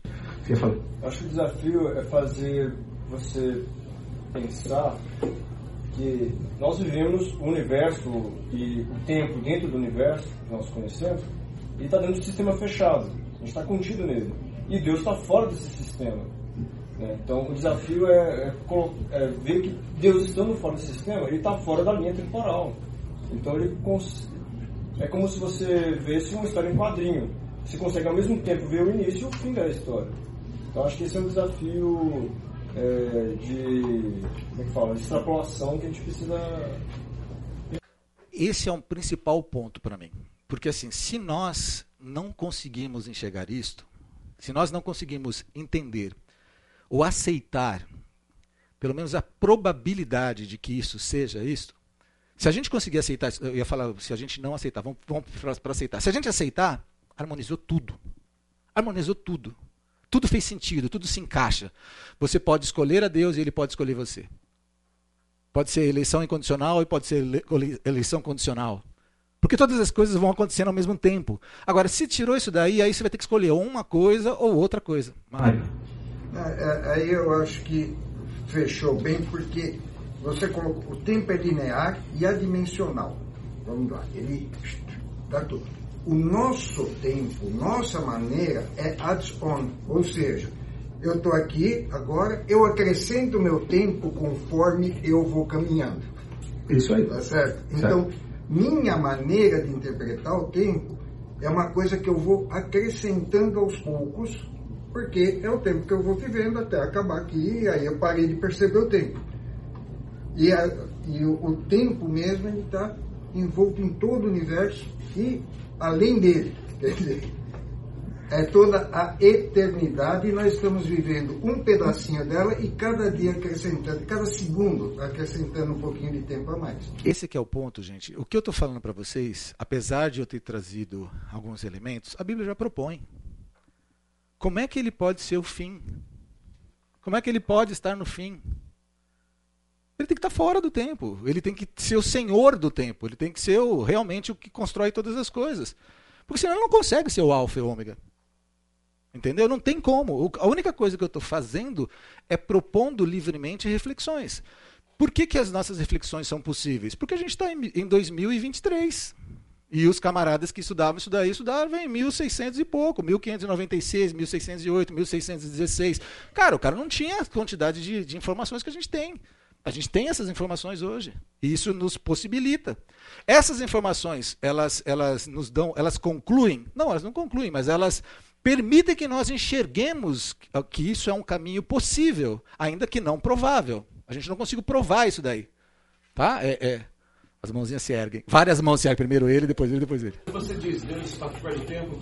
Acho que o desafio é fazer você pensar que nós vivemos o universo e o tempo dentro do universo que nós conhecemos, ele está dentro de um sistema fechado. A gente está contido nele. E Deus está fora desse sistema. Né? Então o desafio é, é, é, ver que Deus estando fora do sistema, ele está fora da linha temporal. Então ele é como se você vesse uma história em quadrinho. Você consegue ao mesmo tempo ver o início e o fim da história. Então acho que esse é um desafio é, de, como é que fala, de extrapolação que a gente precisa. Esse é um principal ponto para mim. Porque assim, se nós não conseguimos enxergar isto, se nós não conseguimos entender ou aceitar, pelo menos a probabilidade de que isso seja isto, se a gente conseguir aceitar, eu ia falar, se a gente não aceitar, vamos, vamos para aceitar. Se a gente aceitar, harmonizou tudo. Harmonizou tudo. Tudo fez sentido, tudo se encaixa. Você pode escolher a Deus e ele pode escolher você. Pode ser eleição incondicional e pode ser eleição condicional. Porque todas as coisas vão acontecendo ao mesmo tempo. Agora, se tirou isso daí, aí você vai ter que escolher uma coisa ou outra coisa. Mário. É, é, aí eu acho que fechou bem, porque você colocou o tempo é linear e adimensional. Vamos lá, ele dá tudo o nosso tempo, nossa maneira é add-on, ou seja, eu estou aqui agora, eu acrescento o meu tempo conforme eu vou caminhando. Isso aí. Tá certo? Então, minha maneira de interpretar o tempo é uma coisa que eu vou acrescentando aos poucos, porque é o tempo que eu vou vivendo até acabar aqui, aí eu parei de perceber o tempo. E, a, e o, o tempo mesmo está envolto em todo o universo e além dele. [LAUGHS] Quer dizer, é toda a eternidade e nós estamos vivendo um pedacinho dela e cada dia acrescentando, cada segundo acrescentando um pouquinho de tempo a mais. Esse que é o ponto, gente. O que eu estou falando para vocês, apesar de eu ter trazido alguns elementos, a Bíblia já propõe. Como é que ele pode ser o fim? Como é que ele pode estar no fim? Ele tem que estar fora do tempo. Ele tem que ser o senhor do tempo. Ele tem que ser o, realmente o que constrói todas as coisas. Porque senão ele não consegue ser o alfa e o ômega. Entendeu? Não tem como. A única coisa que eu estou fazendo é propondo livremente reflexões. Por que, que as nossas reflexões são possíveis? Porque a gente está em 2023. E os camaradas que estudavam isso daí estudavam em 1600 e pouco, 1596, 1608, 1616. Cara, o cara não tinha a quantidade de, de informações que a gente tem. A gente tem essas informações hoje e isso nos possibilita. Essas informações, elas, elas nos dão, elas concluem? Não, elas não concluem, mas elas permitem que nós enxerguemos que isso é um caminho possível, ainda que não provável. A gente não consegue provar isso daí, tá? É, é. As mãozinhas se erguem. Várias mãos se erguem. Primeiro ele, depois ele, depois ele. Você diz, Deus está fora do tempo,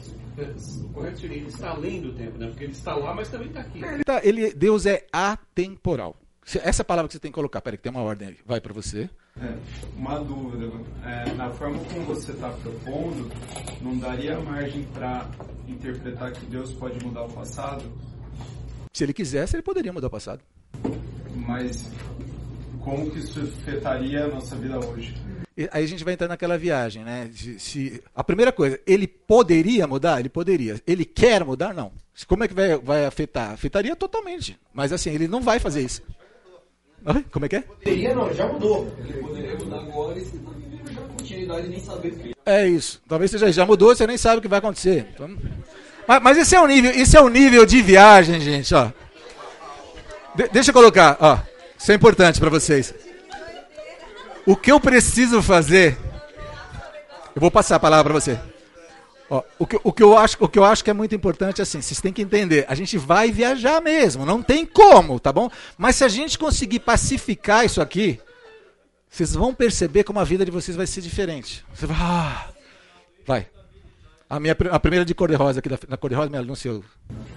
o correto seria ele está além do tempo, né? Porque ele está lá, mas também está aqui. Ele tá, ele, Deus é atemporal. Essa palavra que você tem que colocar. Peraí, que tem uma ordem aí. Vai para você. É, uma dúvida. É, na forma como você está propondo, não daria margem para interpretar que Deus pode mudar o passado? Se ele quisesse, ele poderia mudar o passado. Mas como que isso afetaria a nossa vida hoje? E aí a gente vai entrar naquela viagem, né? Se, se, a primeira coisa, ele poderia mudar? Ele poderia. Ele quer mudar? Não. Como é que vai, vai afetar? Afetaria totalmente. Mas assim, ele não vai fazer isso. Como é que é? Poderia não, já mudou. Ele poderia mudar agora e se já continuidade nem saber o que. É isso. Talvez você já, já mudou, você nem sabe o que vai acontecer. Então... Mas, mas esse é o nível, esse é o nível de viagem, gente, ó. De, deixa eu colocar, ó. Isso é importante para vocês. O que eu preciso fazer? Eu vou passar a palavra para você. Ó, o, que, o, que eu acho, o que eu acho que é muito importante é assim, vocês têm que entender, a gente vai viajar mesmo, não tem como, tá bom? Mas se a gente conseguir pacificar isso aqui, vocês vão perceber como a vida de vocês vai ser diferente. Você vai, ah, vai. A, minha, a primeira de cor-de-rosa aqui, da, na cor-de-rosa, me anunciou.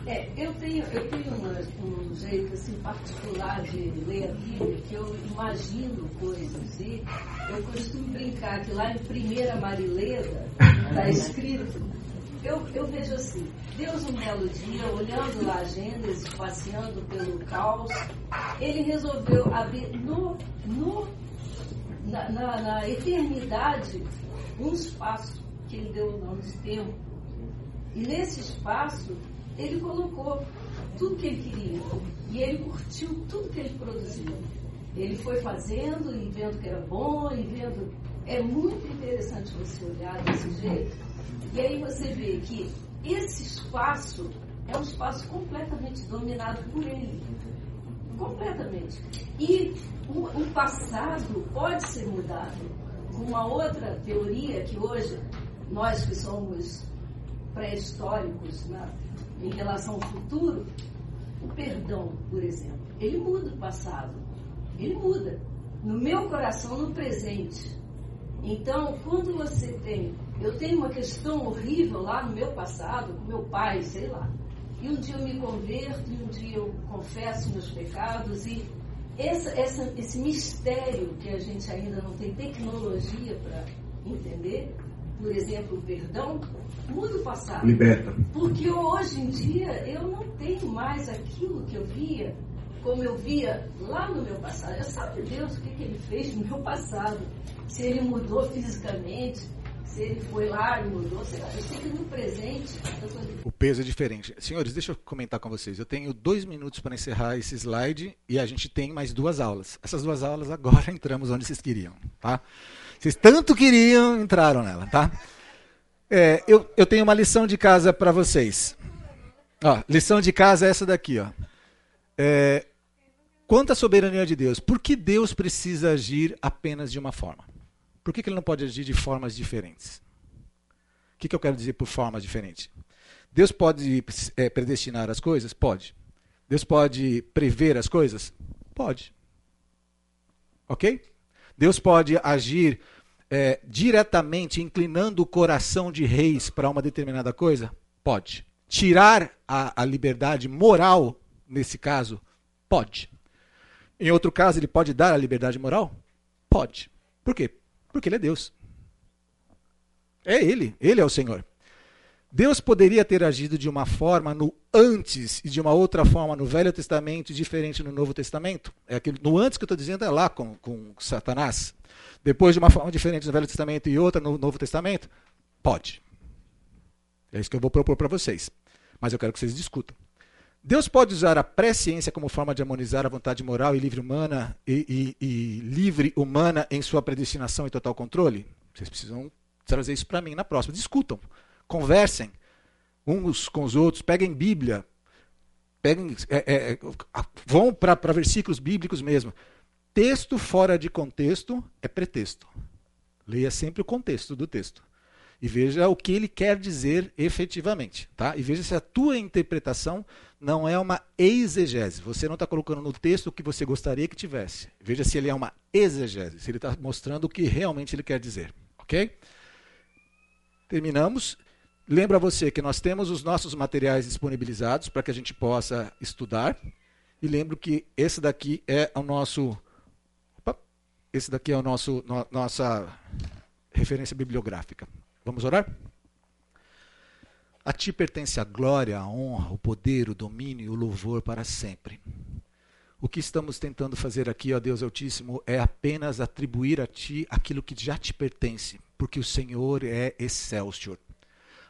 É, eu tenho, eu tenho uma, um jeito assim, particular de ler a Bíblia, que eu imagino coisas. E eu costumo brincar que lá em Primeira Marileda está escrito, eu, eu vejo assim, Deus um belo dia, olhando lá a Gênesis, passeando pelo caos, ele resolveu abrir no, no, na, na, na eternidade um espaço que ele deu o nome de tempo. E nesse espaço, ele colocou tudo que ele queria. E ele curtiu tudo que ele produziu. Ele foi fazendo e vendo que era bom e vendo. É muito interessante você olhar desse jeito. E aí você vê que esse espaço é um espaço completamente dominado por ele. Completamente. E o, o passado pode ser mudado. Uma outra teoria que hoje nós que somos pré-históricos né, em relação ao futuro, o perdão, por exemplo, ele muda o passado. Ele muda. No meu coração, no presente. Então, quando você tem. Eu tenho uma questão horrível lá no meu passado, com meu pai, sei lá. E um dia eu me converto, e um dia eu confesso meus pecados, e essa, essa, esse mistério que a gente ainda não tem tecnologia para entender, por exemplo, o perdão, muda o passado. Liberta. Porque hoje em dia eu não tenho mais aquilo que eu via como eu via lá no meu passado. Eu sabe Deus o que, que ele fez no meu passado. Se ele mudou fisicamente, se ele foi lá e mudou, sei lá. Eu sei que no presente. O peso é diferente. Senhores, deixa eu comentar com vocês. Eu tenho dois minutos para encerrar esse slide e a gente tem mais duas aulas. Essas duas aulas agora [LAUGHS] entramos onde vocês queriam, tá? Vocês tanto queriam, entraram nela, tá? É, eu, eu tenho uma lição de casa para vocês. Ó, lição de casa é essa daqui, ó. É, quanto à soberania de Deus, por que Deus precisa agir apenas de uma forma? Por que, que ele não pode agir de formas diferentes? O que, que eu quero dizer por formas diferentes? Deus pode é, predestinar as coisas? Pode. Deus pode prever as coisas? Pode. Ok? Deus pode agir é, diretamente inclinando o coração de reis para uma determinada coisa? Pode. Tirar a, a liberdade moral, nesse caso? Pode. Em outro caso, ele pode dar a liberdade moral? Pode. Por quê? Porque ele é Deus. É ele, ele é o Senhor. Deus poderia ter agido de uma forma no antes e de uma outra forma no Velho Testamento, diferente no Novo Testamento. É aquilo, no antes que eu estou dizendo é lá com, com Satanás. Depois de uma forma diferente no Velho Testamento e outra no Novo Testamento? Pode. É isso que eu vou propor para vocês. Mas eu quero que vocês discutam. Deus pode usar a presciência como forma de harmonizar a vontade moral e livre humana e, e, e livre humana em sua predestinação e total controle? Vocês precisam trazer isso para mim na próxima. Discutam, conversem uns com os outros, peguem Bíblia, peguem, é, é, vão para versículos bíblicos mesmo. Texto fora de contexto é pretexto. Leia sempre o contexto do texto e veja o que ele quer dizer efetivamente, tá? E veja se a tua interpretação não é uma exegese. Você não está colocando no texto o que você gostaria que tivesse. Veja se ele é uma exegese, se ele está mostrando o que realmente ele quer dizer, ok? Terminamos. Lembra você que nós temos os nossos materiais disponibilizados para que a gente possa estudar. E lembro que esse daqui é o nosso. Opa, esse daqui é o nosso no, nossa referência bibliográfica. Vamos orar? A ti pertence a glória, a honra, o poder, o domínio e o louvor para sempre. O que estamos tentando fazer aqui, ó Deus Altíssimo, é apenas atribuir a Ti aquilo que já te pertence, porque o Senhor é excelsior.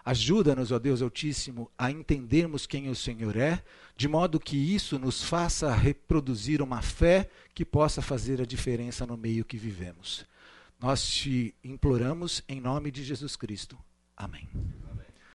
Ajuda-nos, ó Deus Altíssimo, a entendermos quem o Senhor é, de modo que isso nos faça reproduzir uma fé que possa fazer a diferença no meio que vivemos. Nós te imploramos em nome de Jesus Cristo. Amém.